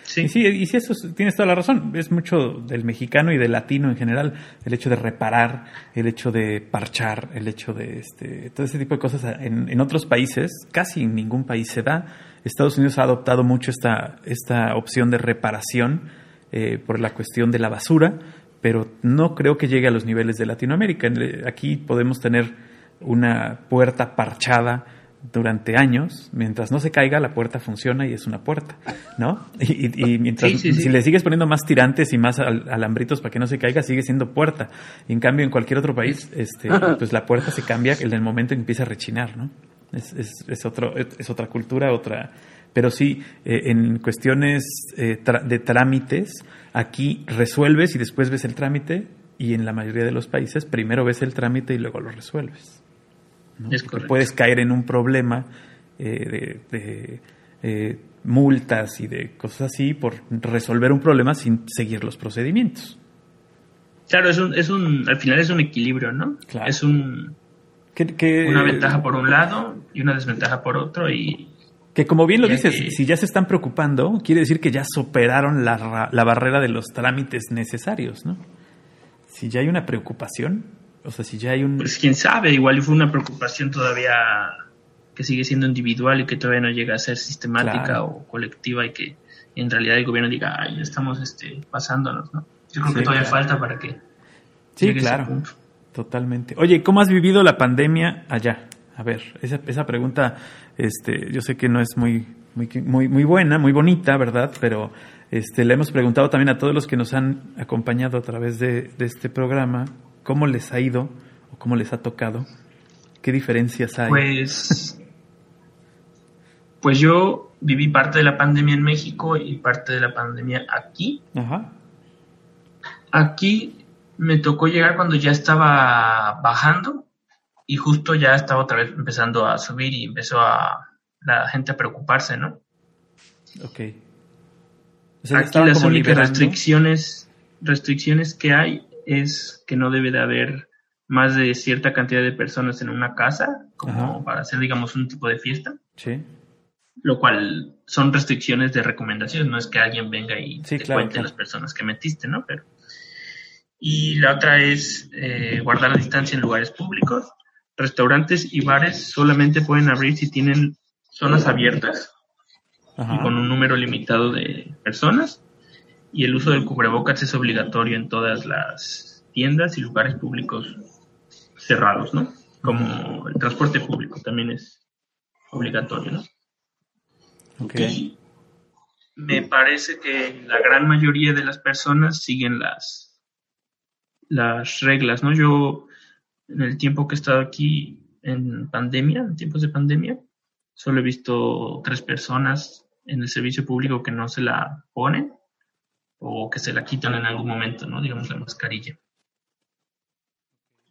sí. Y sí, y sí, eso tienes toda la razón. Es mucho del mexicano y del latino en general, el hecho de reparar, el hecho de parchar, el hecho de este, todo ese tipo de cosas en, en otros países, casi en ningún país se da. Estados Unidos ha adoptado mucho esta, esta opción de reparación eh, por la cuestión de la basura, pero no creo que llegue a los niveles de Latinoamérica. Aquí podemos tener una puerta parchada durante años, mientras no se caiga, la puerta funciona y es una puerta, ¿no? Y, mientras, si le sigues poniendo más tirantes y más alambritos para que no se caiga, sigue siendo puerta. Y en cambio, en cualquier otro país, este, pues la puerta se cambia en el momento en que empieza a rechinar, ¿no? Es, es, es, otro, es otra cultura, otra, pero sí, eh, en cuestiones eh, de trámites, aquí resuelves y después ves el trámite y en la mayoría de los países primero ves el trámite y luego lo resuelves. puedes caer en un problema eh, de, multas y de cosas así por resolver un problema sin seguir los procedimientos. Claro, es un, es un, al final es un equilibrio, ¿no? Es un, una ventaja por un lado y una desventaja por otro y Que como bien lo dices, si ya se están preocupando, quiere decir que ya superaron la, la barrera de los trámites necesarios, ¿no? Si ya hay una preocupación, o sea, si ya hay un... Pues quién sabe, igual fue una preocupación todavía que sigue siendo individual y que todavía no llega a ser sistemática Claro. o colectiva y que en realidad el gobierno diga, ay, ya estamos este, pasándonos, ¿no? Yo creo Sí, que todavía claro. falta para que sí, claro, totalmente. Oye, ¿cómo has vivido la pandemia allá? A ver, esa, esa pregunta, este, yo sé que no es muy, muy, muy, muy buena, muy bonita, ¿verdad? Pero este, le hemos preguntado también a todos los que nos han acompañado a través de, de este programa, ¿cómo les ha ido o cómo les ha tocado? ¿Qué diferencias hay? Pues, pues yo viví parte de la pandemia en México y parte de la pandemia aquí. Ajá. Aquí me tocó llegar cuando ya estaba bajando y justo ya estaba otra vez empezando a subir y empezó a la gente a preocuparse, ¿no? Ok. O sea, ya Aquí las únicas restricciones, restricciones que hay es que no debe de haber más de cierta cantidad de personas en una casa, como Ajá. para hacer, digamos, un tipo de fiesta, Sí. lo cual son restricciones de recomendaciones, no es que alguien venga y Sí, te claro, cuente claro. las personas que metiste, ¿no? Pero y la otra es eh, guardar la distancia en lugares públicos. Restaurantes y bares solamente pueden abrir si tienen zonas abiertas Ajá. y con un número limitado de personas. Y el uso del cubrebocas es obligatorio en todas las tiendas y lugares públicos cerrados, ¿no? Como el transporte público también es obligatorio, ¿no? Ok. Y me parece que la gran mayoría de las personas siguen las, las reglas, ¿no? Yo, en el tiempo que he estado aquí en pandemia, en tiempos de pandemia, solo he visto tres personas en el servicio público que no se la ponen o que se la quitan en algún momento, ¿no? Digamos la mascarilla.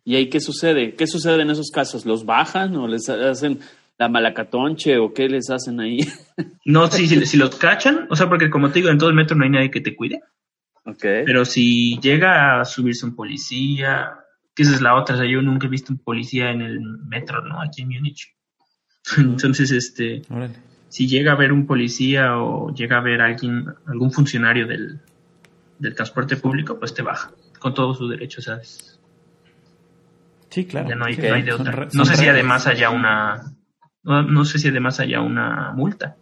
¿Y ahí qué sucede? ¿Qué sucede en esos casos? ¿Los bajan o les hacen la malacatonche o qué les hacen ahí? No, si, si, si los cachan, o sea, porque como te digo, en todo el metro no hay nadie que te cuide. ok. Pero si llega a subirse un policía, que esa es la otra, o sea, yo nunca he visto un policía en el metro, ¿no? Aquí en Múnich. Entonces, este, Órale. si llega a ver un policía o llega a ver alguien, algún funcionario del, del transporte público, pues te baja, con todos sus derechos, ¿sabes? Sí, claro. ya no hay, Sí, no hay de otra. re- No sé si además haya una, no, no sé si además haya una multa.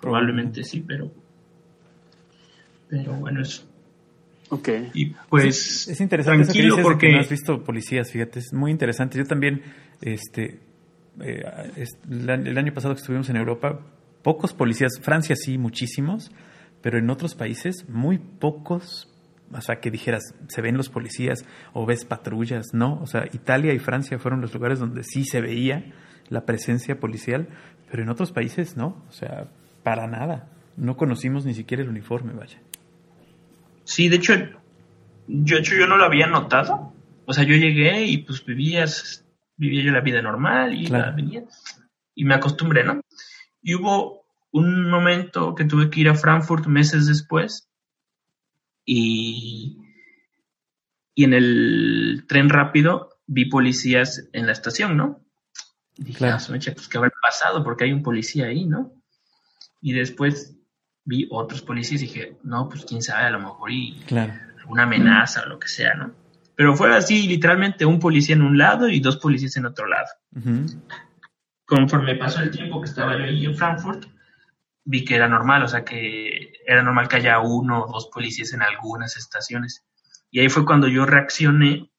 Probablemente sí, pero, pero bueno, eso. Ok. Y pues, Es interesante eso que tranquilo dices de porque... que no has visto policías, fíjate, es muy interesante. Yo también, este, eh, es- la- el año pasado que estuvimos en Europa, pocos policías, Francia sí, muchísimos, pero en otros países muy pocos, o sea, que dijeras, se ven los policías o ves patrullas, ¿no? O sea, Italia y Francia fueron los lugares donde sí se veía la presencia policial, pero en otros países no, o sea, para nada. No conocimos ni siquiera el uniforme, vaya. Sí, de hecho, yo, de hecho, yo no lo había notado. O sea, yo llegué y pues vivías, vivía yo la vida normal y Claro. la venía. Y me acostumbré, ¿no? Y hubo un momento que tuve que ir a Frankfurt meses después y, y en el tren rápido vi policías en la estación, ¿no? Y dije, Claro. "Ah, pues qué habrá pasado porque hay un policía ahí, ¿no? Y después vi otros policías y dije, no, pues quién sabe, a lo mejor y Claro. alguna amenaza o lo que sea, ¿no? Pero fue así, literalmente un policía en un lado y dos policías en otro lado. Conforme pasó el tiempo que estaba yo ahí en Frankfurt, vi que era normal, o sea que era normal que haya uno o dos policías en algunas estaciones. Y ahí fue cuando yo reaccioné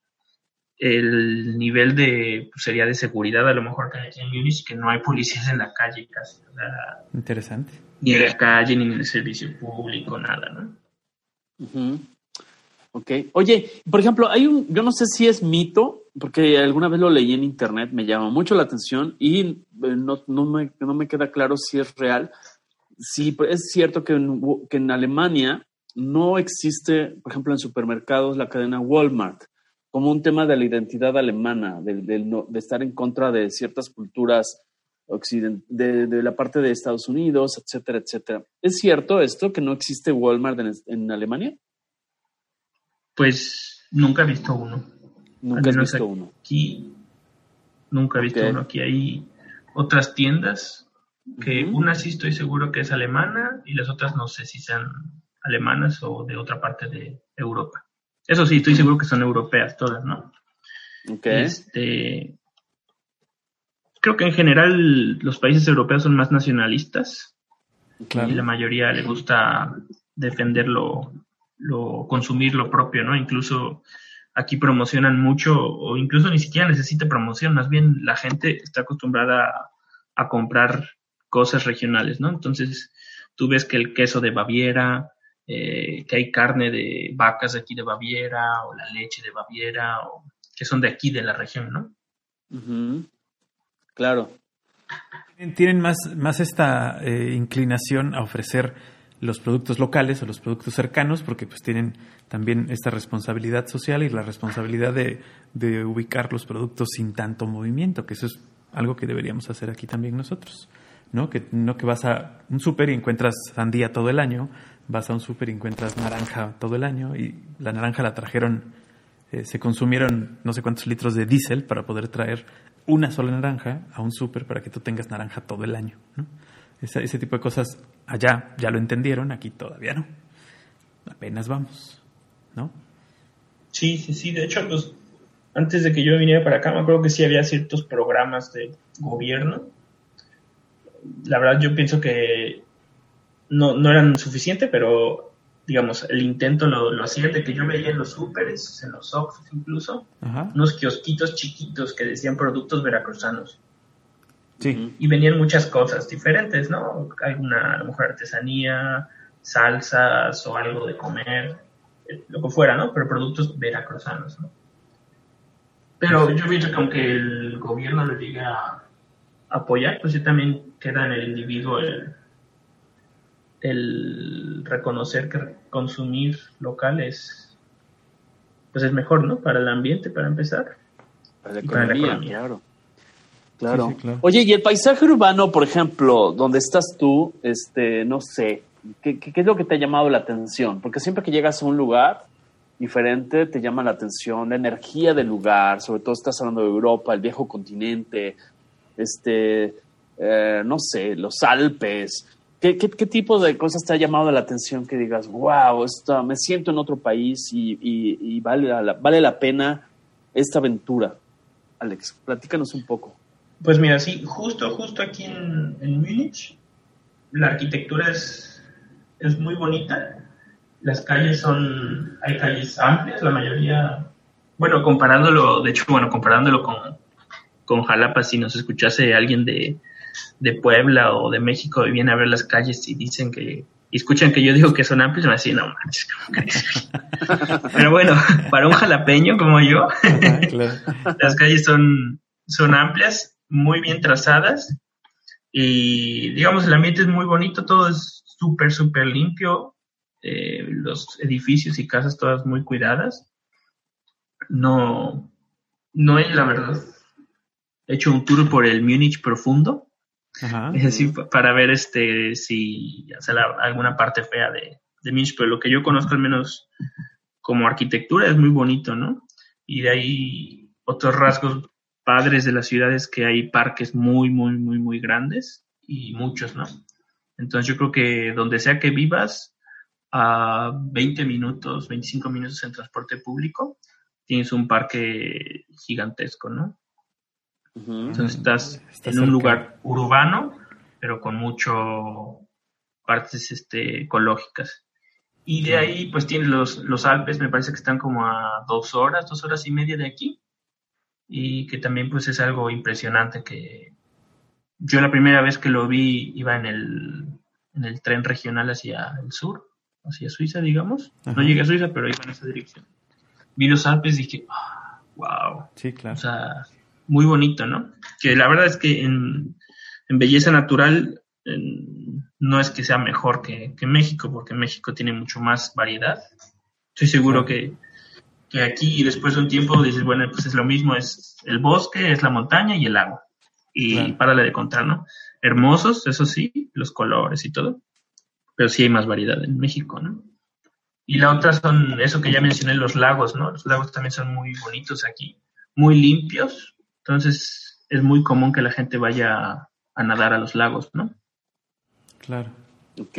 el nivel de, pues, sería de seguridad a lo mejor que hay aquí en Múnich, que no hay policías en la calle casi, sea, Interesante. ni en la calle, ni en el servicio público, nada, ¿no? Ujú. Ok. Oye, por ejemplo, hay un, yo no sé si es mito, porque alguna vez lo leí en internet, me llama mucho la atención y eh, no, no, me, no me queda claro si es real. Si es cierto que en, que en Alemania no existe, por ejemplo, en supermercados la cadena Walmart, como un tema de la identidad alemana, de, de estar en contra de ciertas culturas occident- de, de la parte de Estados Unidos, etcétera, etcétera. ¿Es cierto esto que no existe Walmart en, en Alemania? Pues nunca he visto uno. Nunca menos visto uno. Aquí nunca he visto uno. Aquí hay otras tiendas que una sí estoy seguro que es alemana y las otras no sé si sean alemanas o de otra parte de Europa. Eso sí, estoy seguro que son europeas todas, ¿no? Ok. Este, creo que en general los países europeos son más nacionalistas Claro. y la mayoría le gusta defender lo, lo- consumir lo propio, ¿no? Incluso aquí promocionan mucho o incluso ni siquiera necesita promoción, más bien la gente está acostumbrada a, a comprar cosas regionales, ¿no? Entonces tú ves que el queso de Baviera, eh, que hay carne de vacas de aquí de Baviera o la leche de Baviera o que son de aquí de la región, ¿no? Claro. Tienen- Tienen más, más esta eh, inclinación a ofrecer los productos locales o los productos cercanos porque pues tienen también esta responsabilidad social y la responsabilidad de, de ubicar los productos sin tanto movimiento, que eso es algo que deberíamos hacer aquí también nosotros. ¿no? Que no que vas a un súper y encuentras sandía todo el año, vas a un súper y encuentras naranja todo el año y la naranja la trajeron, eh, se consumieron no sé cuántos litros de diésel para poder traer una sola naranja a un súper para que tú tengas naranja todo el año. ¿no? Ese, tipo de cosas allá ya lo entendieron, aquí todavía no. Apenas vamos, ¿no? Sí, sí, sí. De hecho, pues antes de que yo viniera para acá, me acuerdo que sí había ciertos programas de gobierno. La verdad, yo pienso que no, no eran suficientes, pero digamos, el intento lo, lo hacían de que yo veía en los súperes, en los Oxxos incluso, Ajá. unos kiosquitos chiquitos que decían productos veracruzanos. Sí. Y venían muchas cosas diferentes, ¿no? Hay una, a lo mejor artesanía, salsas o algo de comer, eh, lo que fuera, ¿no? Pero productos veracruzanos, ¿no? Pero yo pienso que aunque el gobierno lo llegue a apoyar, pues sí también queda en el individuo el, el reconocer que consumir local es, pues es mejor, ¿no? Para el ambiente, para empezar. Para la Y para la economía, economía. claro. Claro. Sí, sí, claro. Oye, y el paisaje urbano, por ejemplo, donde estás tú, este, no sé, ¿qué, qué, qué es lo que te ha llamado la atención? Porque siempre que llegas a un lugar diferente, te llama la atención la energía del lugar, sobre todo estás hablando de Europa, el viejo continente, este, eh, no sé, los Alpes. ¿Qué, qué, qué tipo de cosas te ha llamado la atención que digas, wow, esto, me siento en otro país y, y- vale, la, vale la pena esta aventura? Alex, platícanos un poco. Pues mira, sí, justo, justo aquí en, en Múnich, la arquitectura es, es muy bonita. Las calles son, hay calles amplias, la mayoría, bueno, comparándolo, de hecho, bueno, comparándolo con, con Jalapa, si nos escuchase alguien de, de Puebla o de México y viene a ver las calles y dicen que, y escuchan que yo digo que son amplias, me decir, no manches, ¿cómo crees? Pero bueno, para un jalapeño como yo, Ajá, claro. las calles son, son amplias, muy bien trazadas y digamos el ambiente es muy bonito, todo es súper, súper limpio, eh, los edificios y casas todas muy cuidadas. No, no he, la verdad, hecho un tour por el Múnich profundo, Ajá. pa- para ver este si o sea, la- alguna parte fea de, de Múnich, pero lo que yo conozco al menos como arquitectura es muy bonito, ¿no? Y de ahí otros rasgos padres de la ciudad es que hay parques muy, muy, muy, muy grandes y muchos, ¿no? Entonces yo creo que donde sea que vivas, a 20 minutos, 25 minutos en transporte público, tienes un parque gigantesco, ¿no? Entonces estás Está en un lugar urbano, pero con mucho partes este, ecológicas. Y de ahí, pues tienes los, los Alpes, me parece que están como a dos horas, dos horas y media de aquí. Y que también, pues, es algo impresionante que yo la primera vez que lo vi iba en el, en el tren regional hacia el sur, hacia Suiza, digamos. Ajá. No llegué a Suiza, pero iba en esa dirección. Vi los Alpes y dije, ah, wow, Sí, claro. o sea, muy bonito, ¿no? Que la verdad es que en, en belleza natural en- no es que sea mejor que, que México, porque México tiene mucho más variedad. Estoy seguro que, que aquí y después de un tiempo dices, bueno, pues es lo mismo, es el bosque, es la montaña y el agua. Y Claro. párale de contar, ¿no? Hermosos, eso sí, los colores y todo, pero sí hay más variedad en México, ¿no? Y la otra son eso que ya mencioné, los lagos, ¿no? Los lagos también son muy bonitos aquí, muy limpios. Entonces es muy común que la gente vaya a nadar a los lagos, ¿no? Claro. Ok.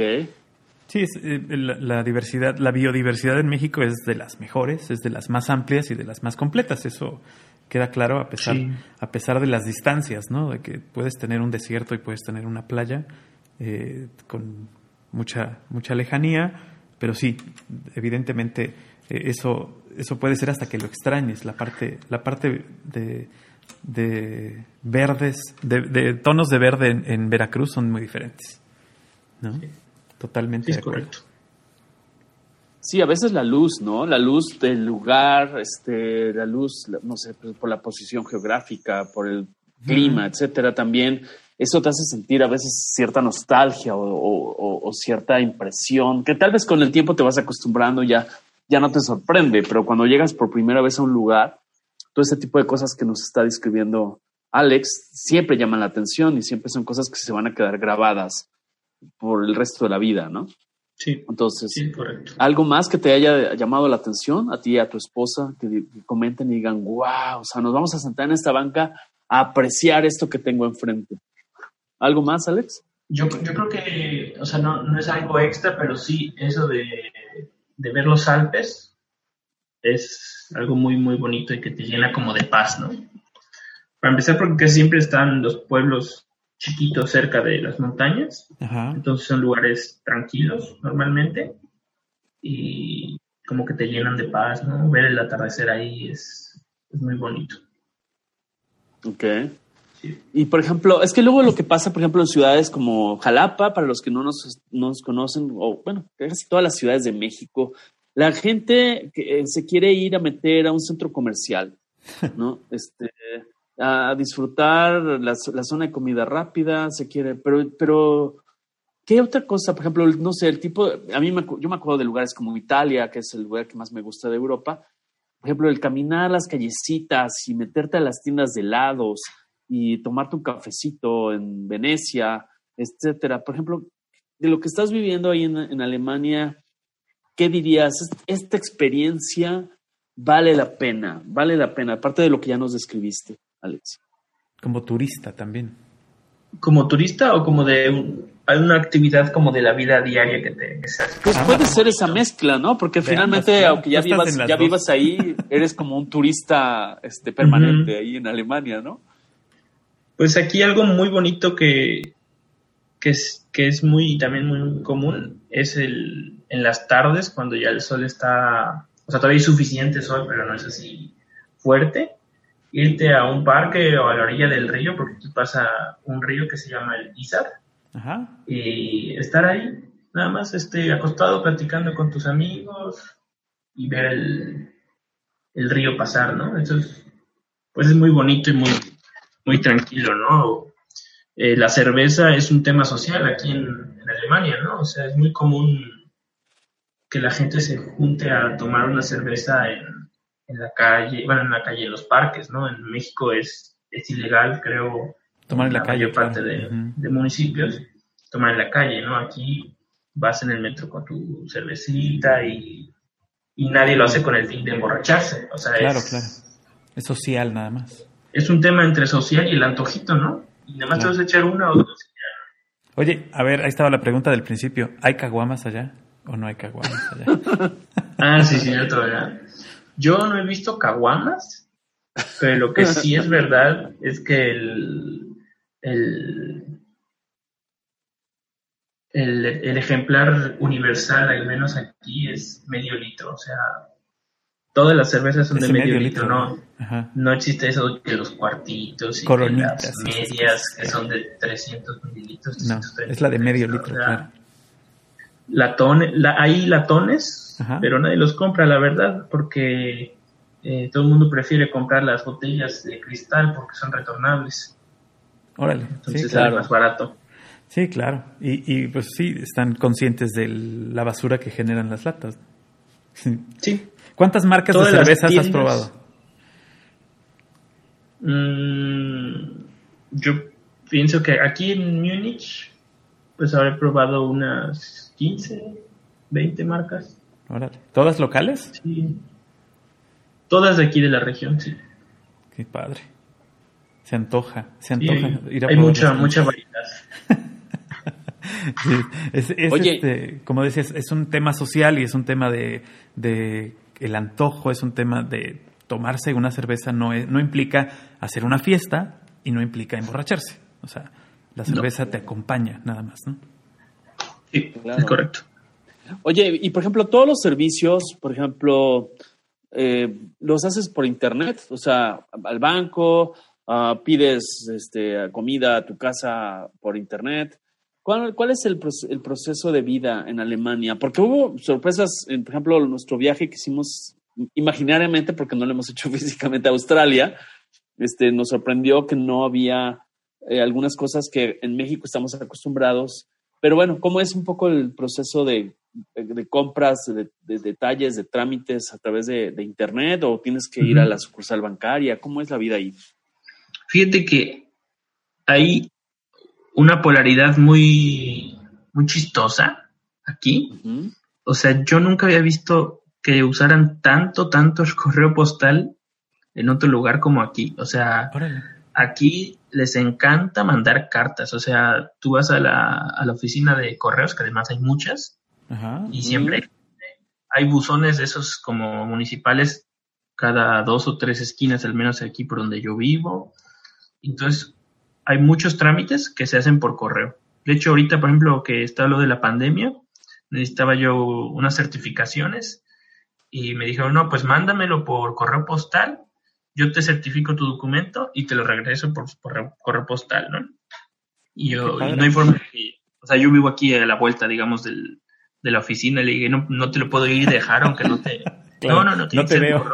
Sí, es, eh, la, la diversidad, la biodiversidad en México es de las mejores, es de las más amplias y de las más completas. Eso queda claro a pesar, Sí. a pesar de las distancias, ¿no? De que puedes tener un desierto y puedes tener una playa eh, con mucha, mucha lejanía, pero sí, evidentemente eh, eso, eso puede ser hasta que lo extrañes. La parte, la parte de, de verdes, de, de tonos de verde en, en Veracruz son muy diferentes, ¿no? Totalmente Sí, es correcto. Sí, a veces la luz, ¿no? La luz del lugar, este, la luz, no sé, pues, por la posición geográfica, por el clima, etcétera, también. Eso te hace sentir a veces cierta nostalgia o, o- cierta impresión, que tal vez con el tiempo te vas acostumbrando y ya, ya no te sorprende, pero cuando llegas por primera vez a un lugar, todo ese tipo de cosas que nos está describiendo Alex siempre llaman la atención y siempre son cosas que se van a quedar grabadas por el resto de la vida, ¿no? Sí, Entonces, sí, correcto. algo más que te haya llamado la atención a ti y a tu esposa, que, comenten y digan, wow, o sea, nos vamos a sentar en esta banca a apreciar esto que tengo enfrente. ¿Algo más, Alex? Yo, yo creo que, o sea, no, no es algo extra, pero sí eso de, de ver los Alpes es algo muy, muy bonito y que te llena como de paz, ¿no? Para empezar, porque siempre están los pueblos chiquitos cerca de las montañas, Ajá. entonces son lugares tranquilos normalmente y como que te llenan de paz, ¿no? Ver el atardecer ahí es, es muy bonito. Ok. Sí. Y por ejemplo, es que luego lo que pasa, por ejemplo, en ciudades como Jalapa, para los que no nos, no nos conocen, o bueno, casi todas las ciudades de México, la gente que eh, se quiere ir a meter a un centro comercial, ¿no? Este, a disfrutar la, la zona de comida rápida, se quiere, pero, pero, ¿qué otra cosa? Por ejemplo, no sé, el tipo, a mí me, yo me acuerdo de lugares como Italia, que es el lugar que más me gusta de Europa, por ejemplo, el caminar las callecitas y meterte a las tiendas de helados y tomarte un cafecito en Venecia, etcétera. Por ejemplo, de lo que estás viviendo ahí en, en Alemania, ¿qué dirías? ¿Es- ¿Esta experiencia vale la pena? Vale la pena, aparte de lo que ya nos describiste, Alex. Como turista también. ¿Como turista o como de un- una actividad como de la vida diaria que te? Pues Ah, puede ser esa mezcla, ¿no? Porque finalmente, aunque ya vivas, ya dos. vivas ahí, eres como un turista este, permanente ahí en Alemania, ¿no? Pues aquí algo muy bonito que, que, es, que es muy también muy común es el en las tardes cuando ya el sol está, o sea, todavía hay suficiente sol, pero no es así fuerte, irte a un parque o a la orilla del río, porque aquí pasa un río que se llama el Ajá. y estar ahí, nada más este, acostado platicando con tus amigos y ver el, el río pasar, ¿no? Eso es, pues es muy bonito y muy, muy tranquilo, ¿no? Eh, la cerveza es un tema social aquí en, en Alemania, ¿no? O sea, es muy común que la gente se junte a tomar una cerveza en, en la calle, bueno, en la calle, en los parques, ¿no? En México es, es ilegal, creo, Tomar en la calle. mayor parte de, de municipios tomar en la calle, ¿no? Aquí vas en el metro con tu cervecita y, y nadie lo hace con el fin de emborracharse. O sea, Claro, es, claro. Es social nada más. es un tema entre social y el antojito, ¿no? Y nada más te vas a echar una o dos. Oye, a ver, ahí estaba la pregunta del principio. ¿Hay caguamas allá o no hay caguamas allá? Ah, sí, sí, otro, ¿verdad? Yo no he visto caguamas, pero lo que sí es verdad es que el, el, el, el ejemplar universal, al menos aquí, es medio litro. O sea, todas las cervezas son de medio, litro, ¿no? Ajá. No existe eso de los cuartitos y Coronitas, de las sí, sí, sí. medias que son de 300 mililitros. No, 330, es la de medio litro, claro. latone- la- hay latones, Ajá. pero nadie los compra, la verdad, porque eh, todo el mundo prefiere comprar las botellas de cristal porque son retornables. Órale. Entonces claro. más barato. sí, claro. Y, y pues sí, están conscientes de la basura que generan las latas. Sí. Sí. ¿Cuántas marcas Todas de cervezas has probado? Mm, yo pienso que aquí en Múnich, pues habré probado unas 15, 20 marcas. Órale. ¿Todas locales? Sí. Todas de aquí de la región, sí. Qué padre. Se antoja, se Sí, antoja hay ir a hay mucha, mucha variedad. es, este, como decías, es un tema social y es un tema de, de el antojo, es un tema de tomarse una cerveza no, no implica hacer una fiesta y no implica emborracharse. O sea, la cerveza te acompaña nada más, ¿no? Sí, es correcto. Oye, y por ejemplo, todos los servicios, por ejemplo, eh, los haces por internet, o sea, al banco, uh, pides este, comida a tu casa por internet. ¿Cuál, cuál es el, el, proceso de vida en Alemania? Porque hubo sorpresas, en, por ejemplo, nuestro viaje que hicimos imaginariamente, porque no lo hemos hecho físicamente a Australia, este, nos sorprendió que no había eh, algunas cosas que en México estamos acostumbrados. Pero bueno, ¿cómo es un poco el proceso de, de, compras, de, detalles, de trámites a través de, Internet o tienes que ir a la sucursal bancaria? ¿Cómo es la vida ahí? Fíjate que hay una polaridad muy, muy chistosa aquí. O sea, yo nunca había visto que usaran tanto, tanto el correo postal en otro lugar como aquí. O sea, aquí les encanta mandar cartas. O sea, tú vas a la, a la oficina de correos, que además hay muchas, y siempre hay buzones de esos como municipales cada dos o tres esquinas, al menos aquí por donde yo vivo. Entonces, hay muchos trámites que se hacen por correo. De hecho, ahorita, por ejemplo, que está lo de la pandemia, necesitaba yo unas certificaciones y me dijeron, no, pues mándamelo por correo postal, yo te certifico tu documento y te lo regreso por, correo, postal, ¿no? Y yo, no hay forma de, o sea, yo vivo aquí a la vuelta, digamos, del, de la oficina, le dije, no, no te lo puedo ir dejar aunque no te... no, no, no, no te veo.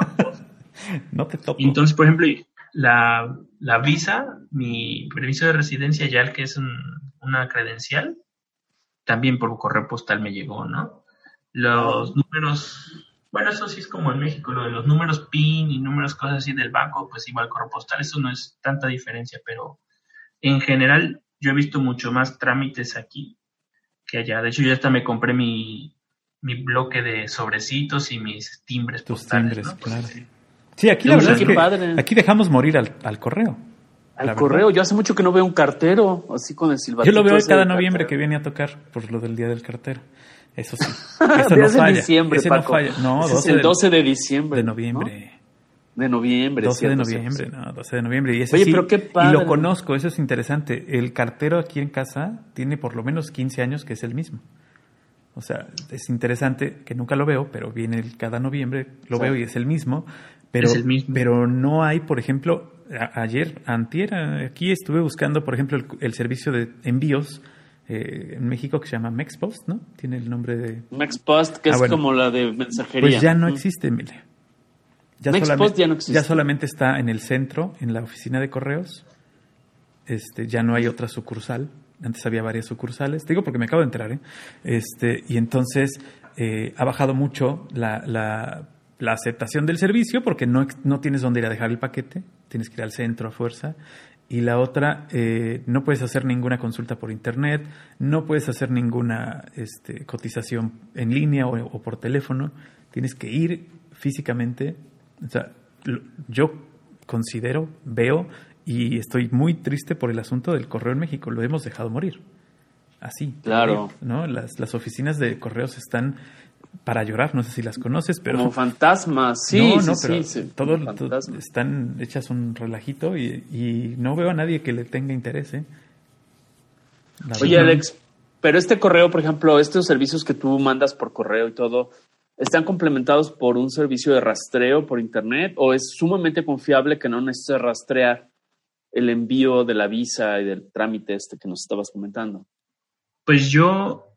no te toco. Entonces, por ejemplo, la, la visa, mi permiso de residencia ya el que es una credencial, también por correo postal me llegó, ¿no? Los números bueno, eso sí es como en México, lo de los números PIN y números cosas así del banco, pues igual correo postal, eso no es tanta diferencia, pero en general yo he visto mucho más trámites aquí que allá. De hecho, yo hasta me compré mi, mi bloque de sobrecitos y mis timbres postales. Sí, aquí la verdad es que aquí dejamos morir al, al correo. Al correo, yo hace mucho que no veo un cartero así con el silbatito. Yo lo veo cada noviembre que viene a tocar por lo del día del cartero. Eso sí. Eso no falla. Diciembre, ese no falla. No, 12 es el 12 de, diciembre. De noviembre. De noviembre. 12 de noviembre, no, 12 de noviembre. Y ese Oye, pero qué padre. Y lo conozco, eso es interesante. El cartero aquí en casa tiene por lo menos 15 años que es el mismo. O sea, es interesante que nunca lo veo, pero viene cada noviembre, lo veo y es el mismo. Pero, es el mismo. pero no hay, por ejemplo, ayer, antier, aquí estuve buscando, por ejemplo, el servicio de envíos eh, en México que se llama Mexpost, ¿no? Tiene el nombre de... Mexpost, que ah, es como la de mensajería. Pues ya no existe, Emilia. Ya Mexpost ya no existe. Ya solamente está en el centro, en la oficina de correos. Este, ya no hay otra sucursal. Antes había varias sucursales. Te digo porque me acabo de enterar, ¿eh? Este, y entonces eh, ha bajado mucho la, la, la, aceptación del servicio porque no, no tienes dónde ir a dejar el paquete. Tienes que ir al centro a fuerza y la otra, eh, no puedes hacer ninguna consulta por internet, no puedes hacer ninguna este, cotización en línea o, por teléfono, tienes que ir físicamente. O sea, yo considero, veo y estoy muy triste por el asunto del correo en México, lo hemos dejado morir. Así. Claro. ¿no? Las, las oficinas de correos están para llorar, no sé si las conoces, pero... Como fantasmas, sí, no, no, pero sí, están hechas un relajito y, no veo a nadie que le tenga interés, ¿eh? Oye, Alex, pero este correo, por ejemplo, estos servicios que tú mandas por correo y todo, ¿están complementados por un servicio de rastreo por internet o es sumamente confiable que no necesites rastrear el envío de la visa y del trámite este que nos estabas comentando? Pues yo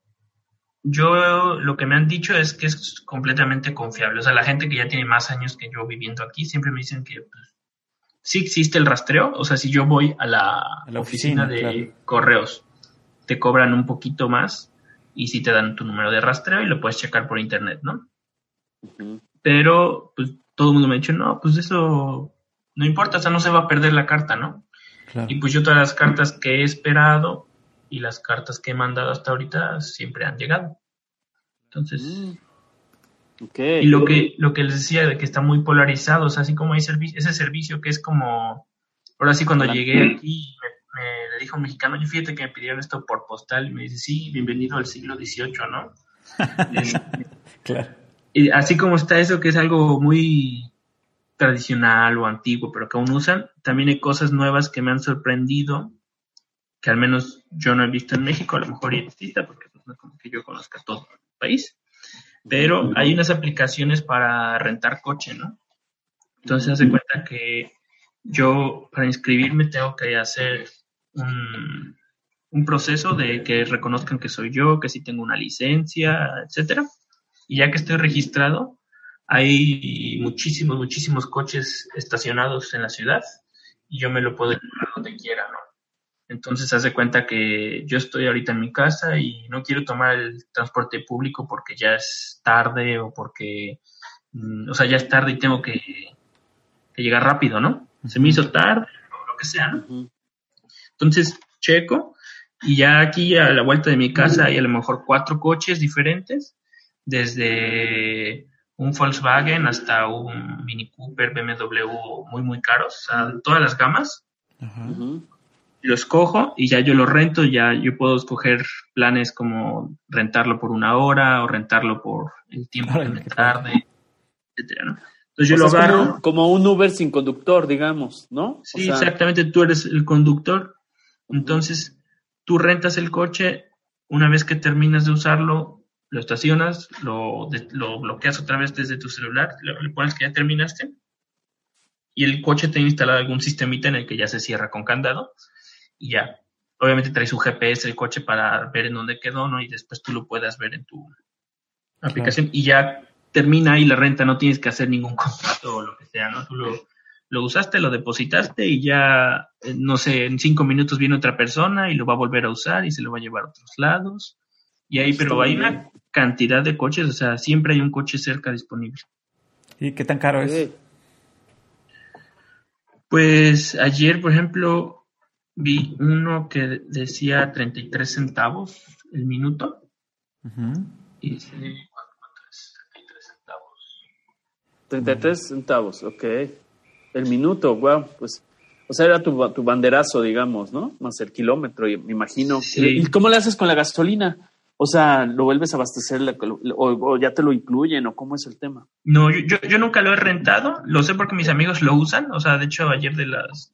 yo lo que me han dicho es que es completamente confiable. O sea, la gente que ya tiene más años que yo viviendo aquí siempre me dicen que pues, sí existe el rastreo. O sea, si yo voy a la, oficina, de correos, te cobran un poquito más y si te dan tu número de rastreo y lo puedes checar por internet, ¿no? Pero pues todo el mundo me ha dicho, no, pues eso no importa, o sea, no se va a perder la carta, ¿no? Y pues yo todas las cartas que he esperado y las cartas que he mandado hasta ahorita siempre han llegado. Entonces, mm. y lo que, lo que les decía de que está muy polarizado, o sea, así como hay ese servicio que es como, ahora sí cuando llegué aquí me, le dijo un mexicano, yo fíjate que me pidieron esto por postal, y me dice, sí, bienvenido al siglo XVIII, ¿no? claro. Y así como está eso, que es algo muy tradicional o antiguo, pero que aún usan, también hay cosas nuevas que me han sorprendido, que al menos yo no he visto en México, a lo mejor exista, porque pues, no es como que yo conozca todo el país, pero hay unas aplicaciones para rentar coche, ¿no? Entonces, hace cuenta que yo para inscribirme tengo que hacer un, un, proceso de que reconozcan que soy yo, que sí tengo una licencia, etcétera. Y ya que estoy registrado, hay muchísimos, muchísimos coches estacionados en la ciudad y yo me lo puedo llevar donde quiera, ¿no? Entonces, hace cuenta que yo estoy ahorita en mi casa y no quiero tomar el transporte público porque ya es tarde o porque, mm, o sea, ya es tarde y tengo que, que llegar rápido, ¿no? Se me hizo tarde o lo que sea, ¿no? Entonces, checo y ya aquí a la vuelta de mi casa hay a lo mejor cuatro coches diferentes, desde un Volkswagen hasta un Mini Cooper, BMW muy, muy caros, o sea, todas las gamas. Ajá lo escojo y ya yo lo rento, ya yo puedo escoger planes como rentarlo por una hora o rentarlo por el tiempo que me tarde, etcétera, ¿no? Entonces yo lo agarro. Como, un Uber sin conductor, digamos, ¿no? Sí, exactamente, tú eres el conductor. Entonces, tú rentas el coche, una vez que terminas de usarlo, lo estacionas, lo, lo bloqueas otra vez desde tu celular, le pones que ya terminaste, y el coche tiene instalado algún sistemita en el que ya se cierra con candado, y ya. Obviamente traes un GPS el coche para ver en dónde quedó, ¿no? Y después tú lo puedas ver en tu aplicación y ya termina ahí la renta, no tienes que hacer ningún contrato o lo que sea, ¿no? Tú lo, lo usaste, lo depositaste y ya, eh, no sé, en cinco minutos viene otra persona y lo va a volver a usar y se lo va a llevar a otros lados. Y ahí, pero hay una cantidad de coches, o sea, siempre hay un coche cerca disponible. ¿Y qué tan caro es? Pues ayer, por ejemplo, vi uno que decía 33 centavos el minuto. Y dice, ¿cuánto es? 33 centavos. 33 centavos, ok. El minuto, wow, pues, o sea, era tu, tu banderazo, digamos, ¿no? Más el kilómetro, me imagino. ¿Y cómo le haces con la gasolina? O sea, ¿lo vuelves a abastecer o, ya te lo incluyen o cómo es el tema? No, yo, yo, nunca lo he rentado, lo sé porque mis amigos lo usan, o sea, de hecho ayer de las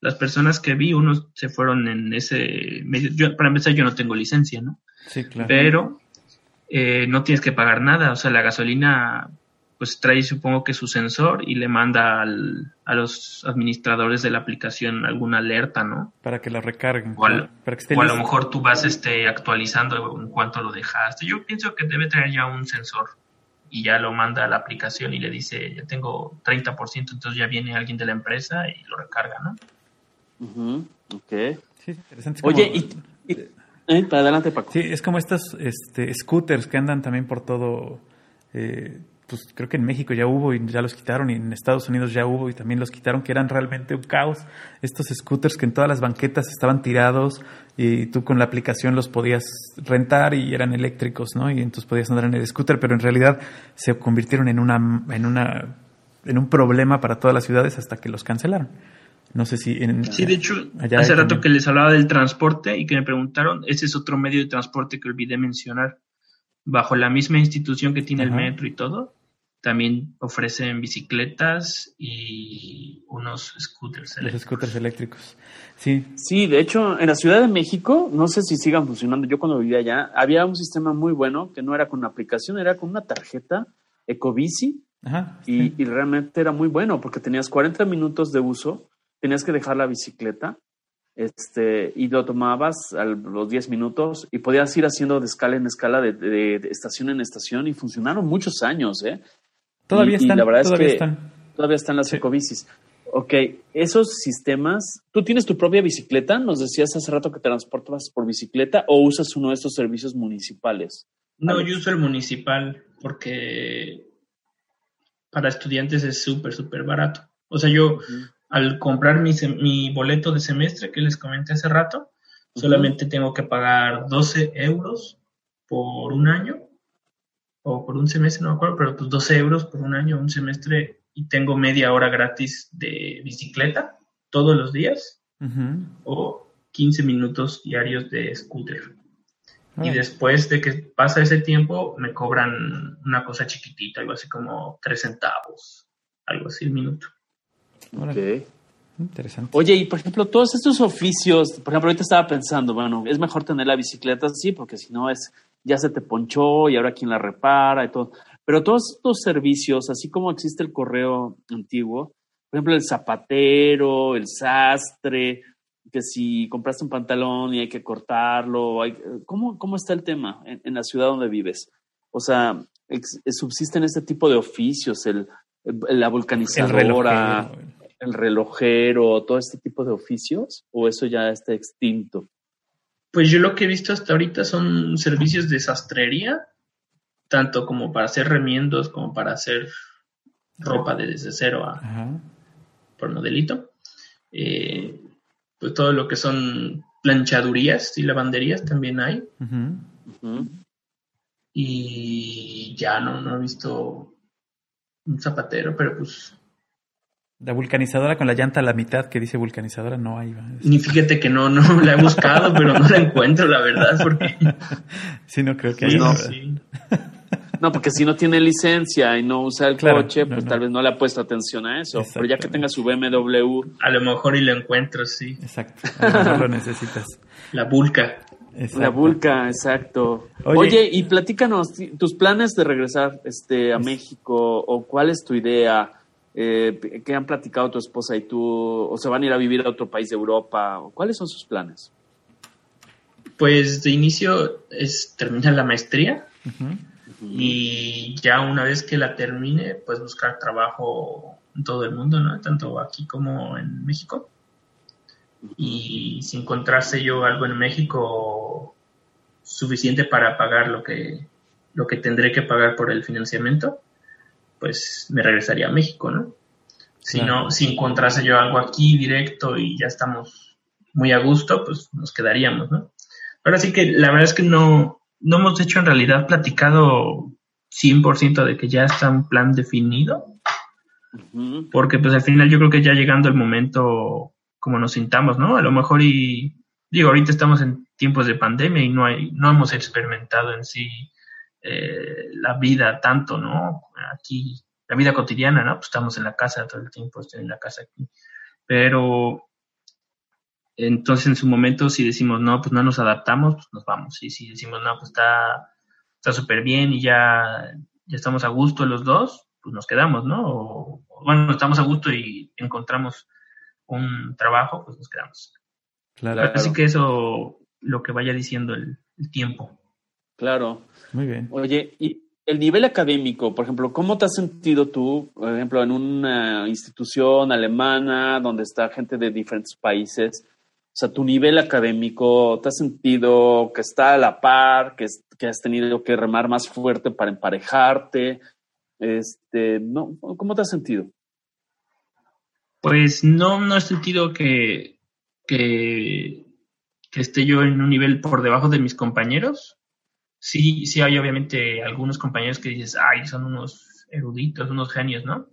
las personas que vi, unos se fueron en ese medio. Yo, para empezar, yo no tengo licencia, ¿no? Sí, claro. Pero eh, no tienes que pagar nada. O sea, la gasolina, pues trae, supongo que su sensor y le manda al, a los administradores de la aplicación alguna alerta, ¿no? Para que la recarguen. O, a lo mejor tú vas este, actualizando en cuanto lo dejaste. Yo pienso que debe traer ya un sensor y ya lo manda a la aplicación y le dice, ya tengo 30%, entonces ya viene alguien de la empresa y lo recarga, ¿no? Ok. Sí, interesante. Oye, y, eh, para adelante, Paco. Sí, es como estos este, scooters que andan también por todo. Eh, pues creo que en México ya hubo y ya los quitaron, y en Estados Unidos ya hubo y también los quitaron, que eran realmente un caos. Estos scooters que en todas las banquetas estaban tirados y tú con la aplicación los podías rentar y eran eléctricos, ¿no? Y entonces podías andar en el scooter, pero en realidad se convirtieron en una, en una, en un problema para todas las ciudades hasta que los cancelaron. No sé si en, Sí, de hecho, hace rato que les hablaba del transporte y que me preguntaron, ese es otro medio de transporte que olvidé mencionar. Bajo la misma institución que tiene el metro y todo, también ofrecen bicicletas y unos scooters eléctricos. Los scooters eléctricos. Sí. Sí, de hecho, en la Ciudad de México, no sé si sigan funcionando, yo cuando vivía allá, había un sistema muy bueno que no era con una aplicación, era con una tarjeta Ecobici. Ajá, y, y, realmente era muy bueno porque tenías 40 minutos de uso tenías que dejar la bicicleta este, y lo tomabas a los 10 minutos y podías ir haciendo de escala en escala, de, estación en estación y funcionaron muchos años. ¿eh? Todavía están. la verdad todavía es que están. todavía están las ecobicis. Ok, esos sistemas, ¿tú tienes tu propia bicicleta? Nos decías hace rato que transportas por bicicleta o usas uno de estos servicios municipales. No, yo uso el municipal porque para estudiantes es súper, súper barato. O sea, yo al comprar mi, mi boleto de semestre que les comenté hace rato, solamente tengo que pagar 12 euros por un año o por un semestre, no me acuerdo, pero pues 12 euros por un año, un semestre y tengo media hora gratis de bicicleta todos los días. o, 15 minutos diarios de scooter. Y después de que pasa ese tiempo, me cobran una cosa chiquitita, algo así como 3 centavos, algo así el minuto. Interesante. Oye, y por ejemplo, todos estos oficios, por ejemplo, ahorita estaba pensando, bueno, es mejor tener la bicicleta así, porque si no es, ya se te ponchó y ahora quién la repara y todo. Pero todos estos servicios, así como existe el correo antiguo, por ejemplo, el zapatero, el sastre, que si compraste un pantalón y hay que cortarlo, hay- ¿cómo, ¿cómo está el tema en, en la ciudad donde vives? O sea, ex- subsisten este tipo de oficios, el, el- la El vulcanizadora, relojero. El relojero, todo este tipo de oficios, o eso ya está extinto? Pues yo lo que he visto hasta ahorita son servicios de sastrería, tanto como para hacer remiendos, como para hacer ropa de desde cero a, Ajá. por modelito. Eh, pues todo lo que son planchadurías y lavanderías también hay. Y ya no, no he visto un zapatero, pero pues La vulcanizadora con la llanta a la mitad que dice vulcanizadora no hay. ni fíjate que no, no la he buscado, pero no la encuentro, la verdad, porque Sí, no creo que Sí, haya. no. No, porque si no tiene licencia y no usa el Claro, coche, no, pues no. tal vez no le ha puesto atención a eso. Pero ya que tenga su BMW, a lo mejor y lo encuentro, sí. Exacto. A lo mejor lo necesitas. La vulca. Exacto. la Vulca, exacto. Oye. Oye, y platícanos tus planes de regresar este, a México o cuál es tu idea. Eh, ¿Qué han platicado tu esposa y tú? ¿O se van a ir a vivir a otro país de Europa? ¿O ¿Cuáles son sus planes? Pues de inicio es terminar la maestría y ya una vez que la termine, pues buscar trabajo en todo el mundo, ¿no? Tanto aquí como en México. Y si encontrase yo algo en México suficiente para pagar lo que, lo que tendré que pagar por el financiamiento, pues me regresaría a México, ¿no? Si Claro. no, si encontrase yo algo aquí directo y ya estamos muy a gusto, pues nos quedaríamos, ¿no? Ahora sí que la verdad es que no, no hemos hecho en realidad platicado 100% de que ya está un plan definido, porque pues al final yo creo que ya llegando el momento como nos sintamos, ¿no? A lo mejor y digo, ahorita estamos en tiempos de pandemia y no hay, no hemos experimentado en sí eh, la vida tanto, ¿no? Aquí, la vida cotidiana, ¿no? Pues estamos en la casa todo el tiempo, estoy en la casa aquí. Pero entonces en su momento si decimos no, pues no nos adaptamos, pues nos vamos. Y si decimos no, pues está está súper bien y ya, ya estamos a gusto los dos, pues nos quedamos, ¿no? O, o, bueno, estamos a gusto y encontramos un trabajo, pues nos quedamos. Claro. Así que eso lo que vaya diciendo el, el tiempo. Claro. Muy bien. Oye, y el nivel académico, por ejemplo, ¿cómo te has sentido tú, por ejemplo, en una institución alemana donde está gente de diferentes países? O sea, tu nivel académico, ¿te has sentido que está a la par, que, es- que has tenido que remar más fuerte para emparejarte? Este, no, ¿Cómo te has sentido? Pues no, no he sentido que, que, que esté yo en un nivel por debajo de mis compañeros. Sí, sí hay obviamente algunos compañeros que dices, ay, son unos eruditos, unos genios, ¿no?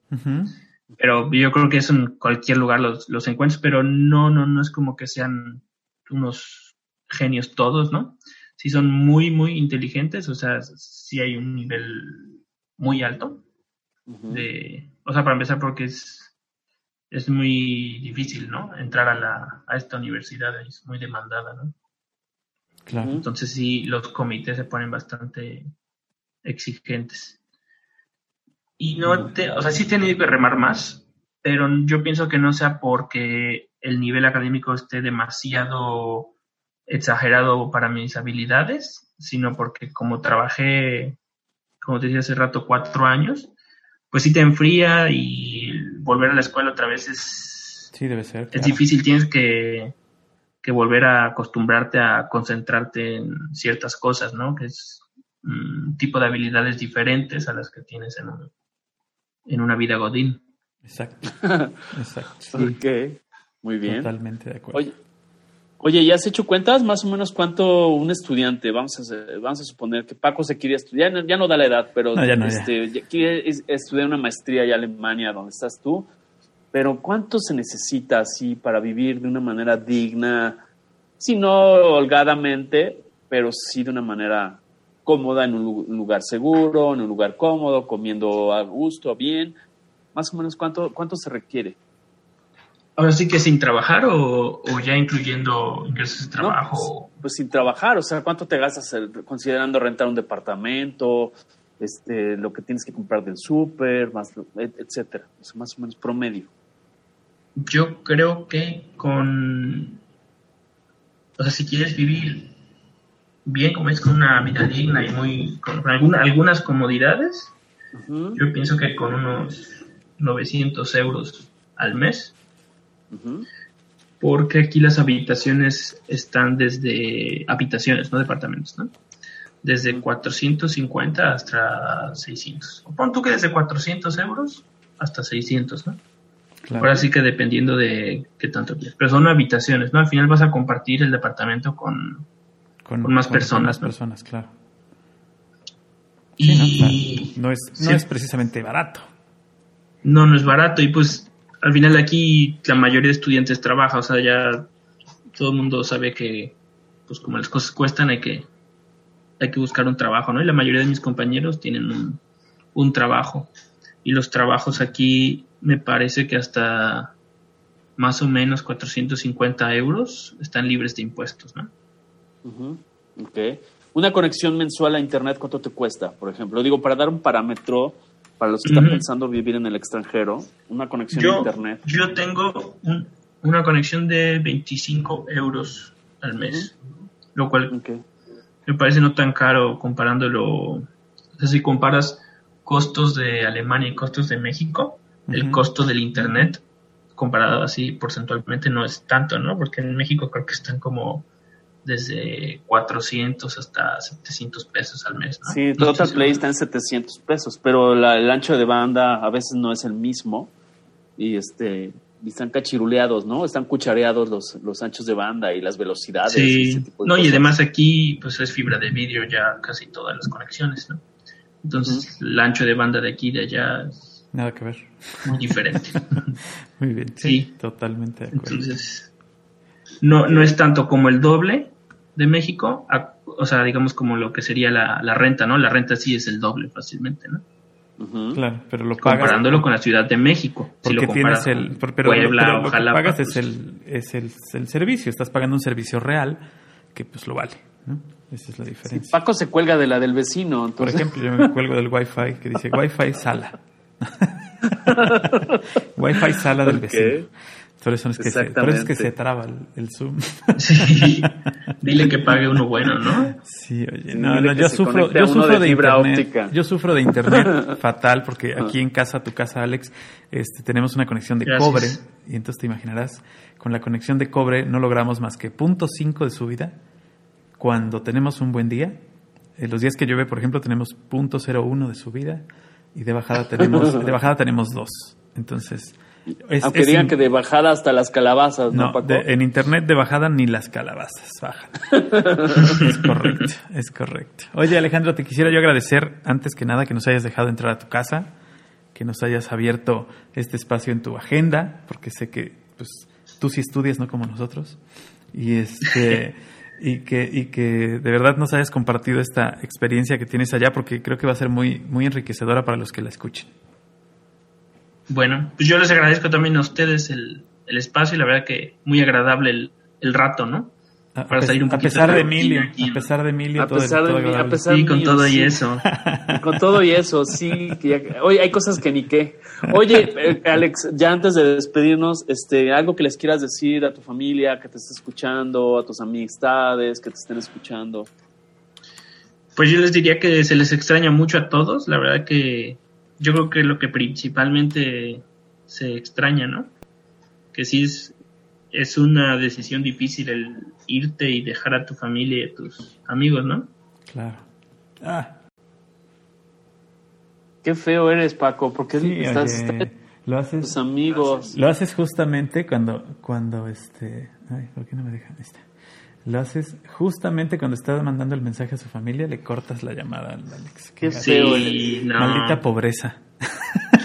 Pero yo creo que eso en cualquier lugar los, los encuentras, pero no, no, no es como que sean unos genios todos, ¿no? Sí son muy, muy inteligentes, o sea, sí hay un nivel muy alto de, o sea, para empezar porque es, es muy difícil, ¿no? Entrar a la, a esta universidad es muy demandada, ¿no? Claro. Entonces sí, los comités se ponen bastante exigentes. Y no, te, o sea, sí he tenido que remar más, pero yo pienso que no sea porque el nivel académico esté demasiado exagerado para mis habilidades, sino porque como trabajé, como te decía hace rato, cuatro años, pues sí te enfría y volver a la escuela otra vez es, Sí, debe ser. es claro. difícil, tienes que, que volver a acostumbrarte a concentrarte en ciertas cosas, ¿no? Que es un tipo de habilidades diferentes a las que tienes en, un- en una vida godín. Exacto. Exacto. Sí, Ok, muy bien. Totalmente de acuerdo. Oye, oye, ¿ya has hecho cuentas más o menos cuánto un estudiante, vamos a, hacer- vamos a suponer que Paco se quiere estudiar, ya no, ya no da la edad, pero No, ya no, este, ya quiere es- estudiar una maestría allá en Alemania, donde estás tú, pero ¿cuánto se necesita así para vivir de una manera digna si no holgadamente, pero sí de una manera cómoda, en un lugar seguro, en un lugar cómodo, comiendo a gusto, bien. Más o menos, ¿cuánto, cuánto se requiere? Ahora sí que sin trabajar o, ya incluyendo ingresos de trabajo. Pues, pues, sin trabajar, o sea, ¿cuánto te gastas considerando rentar un departamento, este, lo que tienes que comprar del súper, más, etcétera? O sea, más o menos promedio. Yo creo que con, o sea, si quieres vivir bien, como es con una vida digna y muy, con, algunas comodidades, yo pienso que con unos 900 euros al mes porque aquí las habitaciones están desde habitaciones, no departamentos, ¿no? Desde 450 hasta 600. O pon tú que desde 400 euros hasta 600, ¿no? Ahora sí que dependiendo de qué tanto quieres. Pero son habitaciones, ¿no? Al final vas a compartir el departamento con, con, más personas. Más personas, claro. Y no, es, no es precisamente barato. No, no es barato. Y pues al final aquí la mayoría de estudiantes trabaja, o sea, ya todo el mundo sabe que, pues como las cosas cuestan, hay que, hay que buscar un trabajo, ¿no? Y la mayoría de mis compañeros tienen un, un trabajo. Y los trabajos aquí me parece que hasta más o menos 450 euros están libres de impuestos, ¿no? Ok. Una conexión mensual a Internet, ¿cuánto te cuesta? Por ejemplo, digo, para dar un parámetro, para los que están pensando vivir en el extranjero, una conexión a Internet. Yo tengo una conexión de 25 euros al mes, lo cual me parece no tan caro comparándolo. O sea, si comparas costos de Alemania y costos de México, el costo del Internet comparado así porcentualmente no es tanto, ¿no? Porque en México creo que están como desde 400 hasta 700 pesos al mes. ¿no? Sí, Total Play está en 700 pesos, pero el ancho de banda a veces no es el mismo y este están cachiruleados, ¿no? Están cuchareados los, los anchos de banda y las velocidades. Sí, no, y además aquí pues es fibra de vídeo ya casi todas las conexiones, ¿no? Entonces el ancho de banda de aquí de allá Nada que ver. Muy diferente. muy bien, sí, totalmente de acuerdo. Entonces, no, no es tanto como el doble, de México, o sea, digamos como lo que sería la, renta, ¿no? La renta sí es el doble fácilmente, ¿no? Claro, pero lo comparándolo con la Ciudad de México. Porque si tienes el pero, Puebla, lo, que pagas es, el, es el, servicio, estás pagando un servicio real que pues lo vale, ¿no? Esa es la diferencia. Paco se cuelga de la del vecino. Por ejemplo, yo me cuelgo del Wi-Fi que dice Wi-Fi sala. Wi-Fi sala del vecino. Por eso es que, se, es que se traba el, Zoom. Sí, dile que pague uno bueno, ¿no? Sí, oye, no, no yo sufro, yo sufro de, internet. Yo sufro de internet fatal porque ah. aquí en casa, tu casa, Alex, este, tenemos una conexión de cobre y entonces te imaginarás, con la conexión de cobre no logramos más que punto .5 de subida cuando tenemos un buen día. En los días que llueve, por ejemplo, tenemos punto .01 de subida y de bajada tenemos de bajada tenemos 2. Entonces, aunque digan que de bajada hasta las calabazas, ¿no, Paco? en internet de bajada ni las calabazas bajan. es correcto, es correcto. Oye, Alejandro, te quisiera yo agradecer, antes que nada, que nos hayas dejado entrar a tu casa, que nos hayas abierto este espacio en tu agenda, porque sé que pues, tú sí estudias, no como nosotros. Y este... y que, y que de verdad nos hayas compartido esta experiencia que tienes allá, porque creo que va a ser muy, muy enriquecedora para los que la escuchen. Bueno, pues yo les agradezco también a ustedes el, espacio y la verdad que muy agradable el, el rato, ¿no? Para salir un a pesar de Emilio, a pesar de Emilio, a pesar de, a pesar sí, con todo y eso. con todo y eso, sí. Que oye, hay cosas que ni qué. Oye, eh, Alex, ya antes de despedirnos, este, algo que les quieras decir a tu familia que te esté escuchando, a tus amistades que te estén escuchando. Pues yo les diría que se les extraña mucho a todos. La verdad que yo creo que lo que principalmente se extraña, ¿no? Que sí es, es una decisión difícil el irte y dejar a tu familia y a tus amigos, ¿no? Claro. Ah. Qué feo eres, Paco, porque estás, lo haces, tus amigos. Lo haces justamente cuando, cuando este, ay, ¿por qué no me dejan? Este, lo haces justamente cuando estás mandando el mensaje a su familia, le cortas la llamada al Alex. Qué feo. Maldita pobreza.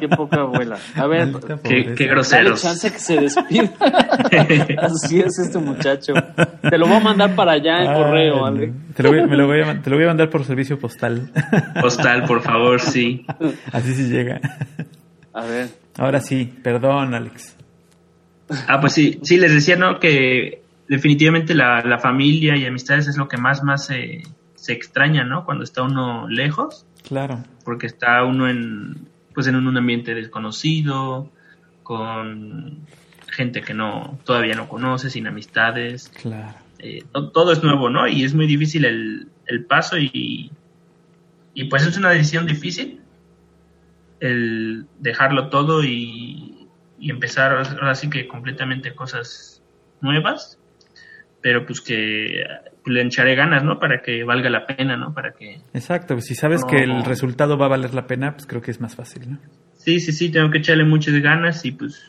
qué poca abuela. A ver, Qué, qué dale groseros. chance que se despida. Así es este muchacho. Te lo voy a mandar para allá en Ay, correo, no. Ale. Te lo, voy, me lo voy a, te lo voy a mandar por servicio postal. Postal, por favor, sí. Así sí llega. A ver. Ahora sí, perdón, Alex. Ah, pues sí, sí, les decía, ¿no? Que definitivamente la, la familia y amistades es lo que más, más se, se extraña, ¿no? Cuando está uno lejos, Claro. porque está uno en, pues en un ambiente desconocido, con gente que no, todavía no conoce, sin amistades. Claro. Eh, to- todo es nuevo, ¿no? Y es muy difícil el, el paso y, y pues es una decisión difícil el dejarlo todo y, y empezar ahora sí que completamente cosas nuevas, pero pues que le echaré ganas, ¿no? Para que valga la pena, ¿no? Para que... Exacto, pues si sabes No. que el resultado va a valer la pena, pues creo que es más fácil, ¿no? Sí, sí, sí, tengo que echarle muchas ganas y pues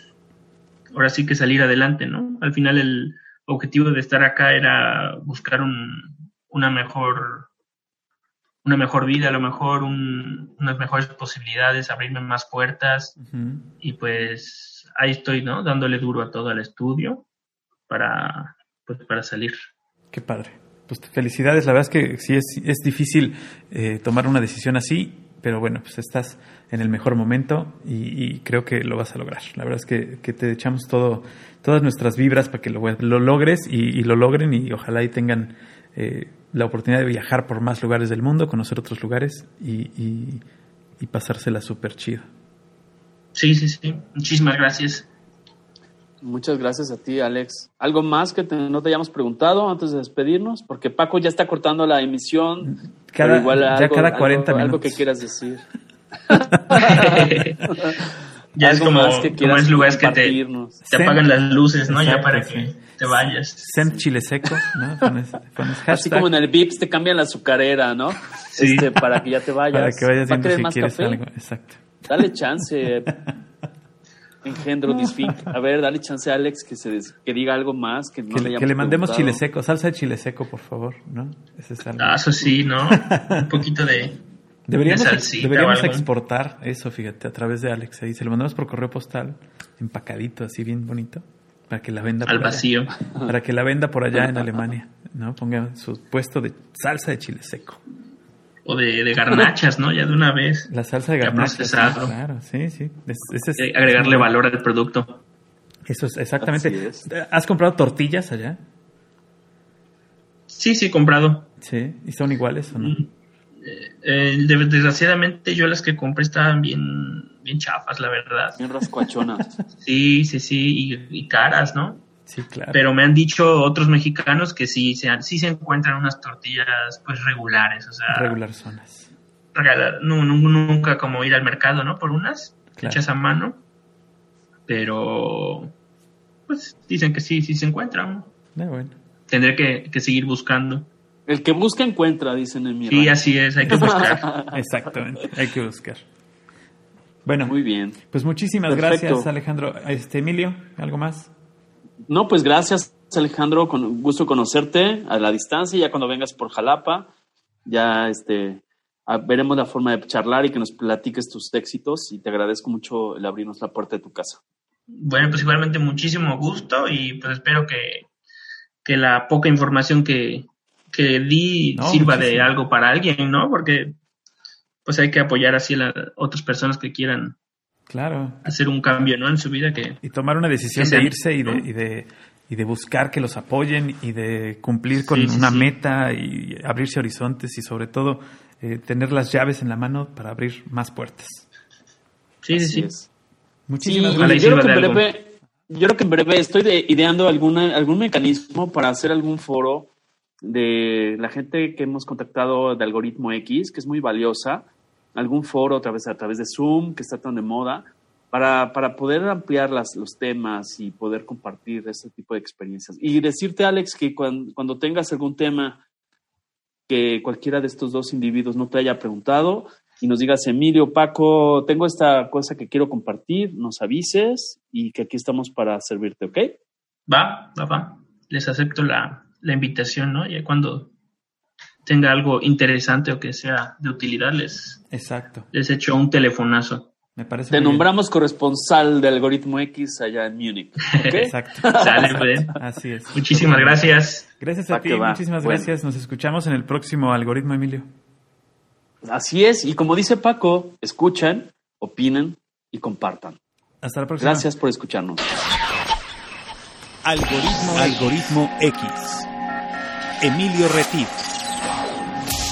ahora sí que salir adelante, ¿no? Al final el objetivo de estar acá era buscar un, una mejor una mejor vida, a lo mejor un- unas mejores posibilidades, abrirme más puertas y pues ahí estoy, ¿no? Dándole duro a todo el estudio para pues para salir. Qué padre. Pues felicidades, la verdad es que sí es, es difícil eh, tomar una decisión así, pero bueno, pues estás en el mejor momento y, y creo que lo vas a lograr. La verdad es que, que te echamos todo, todas nuestras vibras para que lo, lo logres y, y lo logren y ojalá y tengan eh, la oportunidad de viajar por más lugares del mundo, conocer otros lugares y, y, y pasársela súper chido. Sí, sí, sí. Muchísimas gracias. Muchas gracias a ti, Alex. ¿Algo más que te- no te hayamos preguntado antes de despedirnos? Porque Paco ya está cortando la emisión. Cada- pero igual ya algo, cada algo- 40 Algo minutos. que quieras decir. ya es Algo como, más que como quieras es lugares que te, te apagan las luces, ¿no? ya para que te vayas. Send chile seco, ¿no? Pones, pones Así como en el VIPS te cambian la azucarera, ¿no? Sí. Este, para que ya te vayas. para que vayas ¿Va a viendo si más quieres café? algo. Exacto. Dale chance. Engendro Disfink. A ver, dale chance a Alex que se des- que diga algo más que no que, le, que le mandemos chile seco, salsa de chile seco, por favor, ¿no? Ese es algo. Ah, eso sí, ¿no? Un poquito de... deberíamos de salsita deberíamos exportar eso, fíjate, a través de Alex. Ahí se lo mandamos por correo postal, empacadito, así bien bonito, para que la venda al por allá. vacío. Para que la venda por allá en Alemania, ¿no? Ponga su puesto de salsa de chile seco. O de, de garnachas, ¿no? Ya de una vez. La salsa de Ya garnacha. sí, procesado. claro, sí, sí. Es- ese es- Eh, agregarle valor al producto. Eso es exactamente. ¿Has comprado tortillas allá? Sí, sí, he comprado. Sí. ¿Y son iguales o no? Eh, de- desgraciadamente yo las que compré estaban bien, bien chafas, la verdad. Bien rascuachonas. Sí, sí, sí, y, y caras, ¿no? Sí, claro. Pero me han dicho otros mexicanos que sí se, han- sí se encuentran unas tortillas pues regulares, o sea, Regular zonas. nunca como ir al mercado, ¿no? Por unas Claro. hechas a mano, pero pues dicen que sí, sí se encuentran. Ah, bueno. Tendré que, que seguir buscando. El que busca encuentra, dicen en mi Sí, así es, hay que buscar. Exactamente. Hay que buscar. Bueno, Muy bien. pues muchísimas Perfecto. gracias, Alejandro. Este Emilio, ¿algo más? No, pues gracias, Alejandro. Con gusto conocerte a la distancia. Ya cuando vengas por Jalapa, ya este, a- veremos la forma de charlar y que nos platiques tus éxitos. Y te agradezco mucho el abrirnos la puerta de tu casa. Bueno, pues igualmente muchísimo gusto y pues espero que, que la poca información que, que di No, sirva de algo para alguien, ¿no? Porque pues hay que apoyar así a las otras personas que quieran Claro. hacer un cambio, ¿no? En su vida que Y tomar una decisión de irse y de, y de y de buscar que los apoyen y de cumplir con Sí, sí, una sí. meta y abrirse horizontes y sobre todo eh, tener las llaves en la mano para abrir más puertas. sí, sí, Así sí. Muchísimas y yo creo que en breve, yo creo que en breve estoy de- ideando alguna, algún mecanismo para hacer algún foro de la gente que hemos contactado de Algoritmo X, que es muy valiosa, algún foro a través, a través de Zoom, que está tan de moda, para, para poder ampliar las, los temas y poder compartir este tipo de experiencias. Y decirte, Alex, que cuan- cuando tengas algún tema que cualquiera de estos dos individuos no te haya preguntado y nos digas, Emilio, Paco, tengo esta cosa que quiero compartir, nos avises y que aquí estamos para servirte, ¿ok? Va, va, va. Les acepto la, la invitación, ¿no? Ya cuando tenga algo interesante o que sea de utilidad, les, Exacto. les echo un telefonazo. Me parece Te bien. nombramos corresponsal de Algoritmo X allá en Múnich. Exacto. Sale, bien. Así es. Muchísimas gracias. Gracias a Pa' ti, muchísimas Bueno. gracias. Nos escuchamos en el próximo algoritmo, Emilio. Así es, y como dice Paco, escuchan, opinen y compartan. Hasta la próxima. Gracias por escucharnos. Algoritmo, Algoritmo X. Emilio Retif.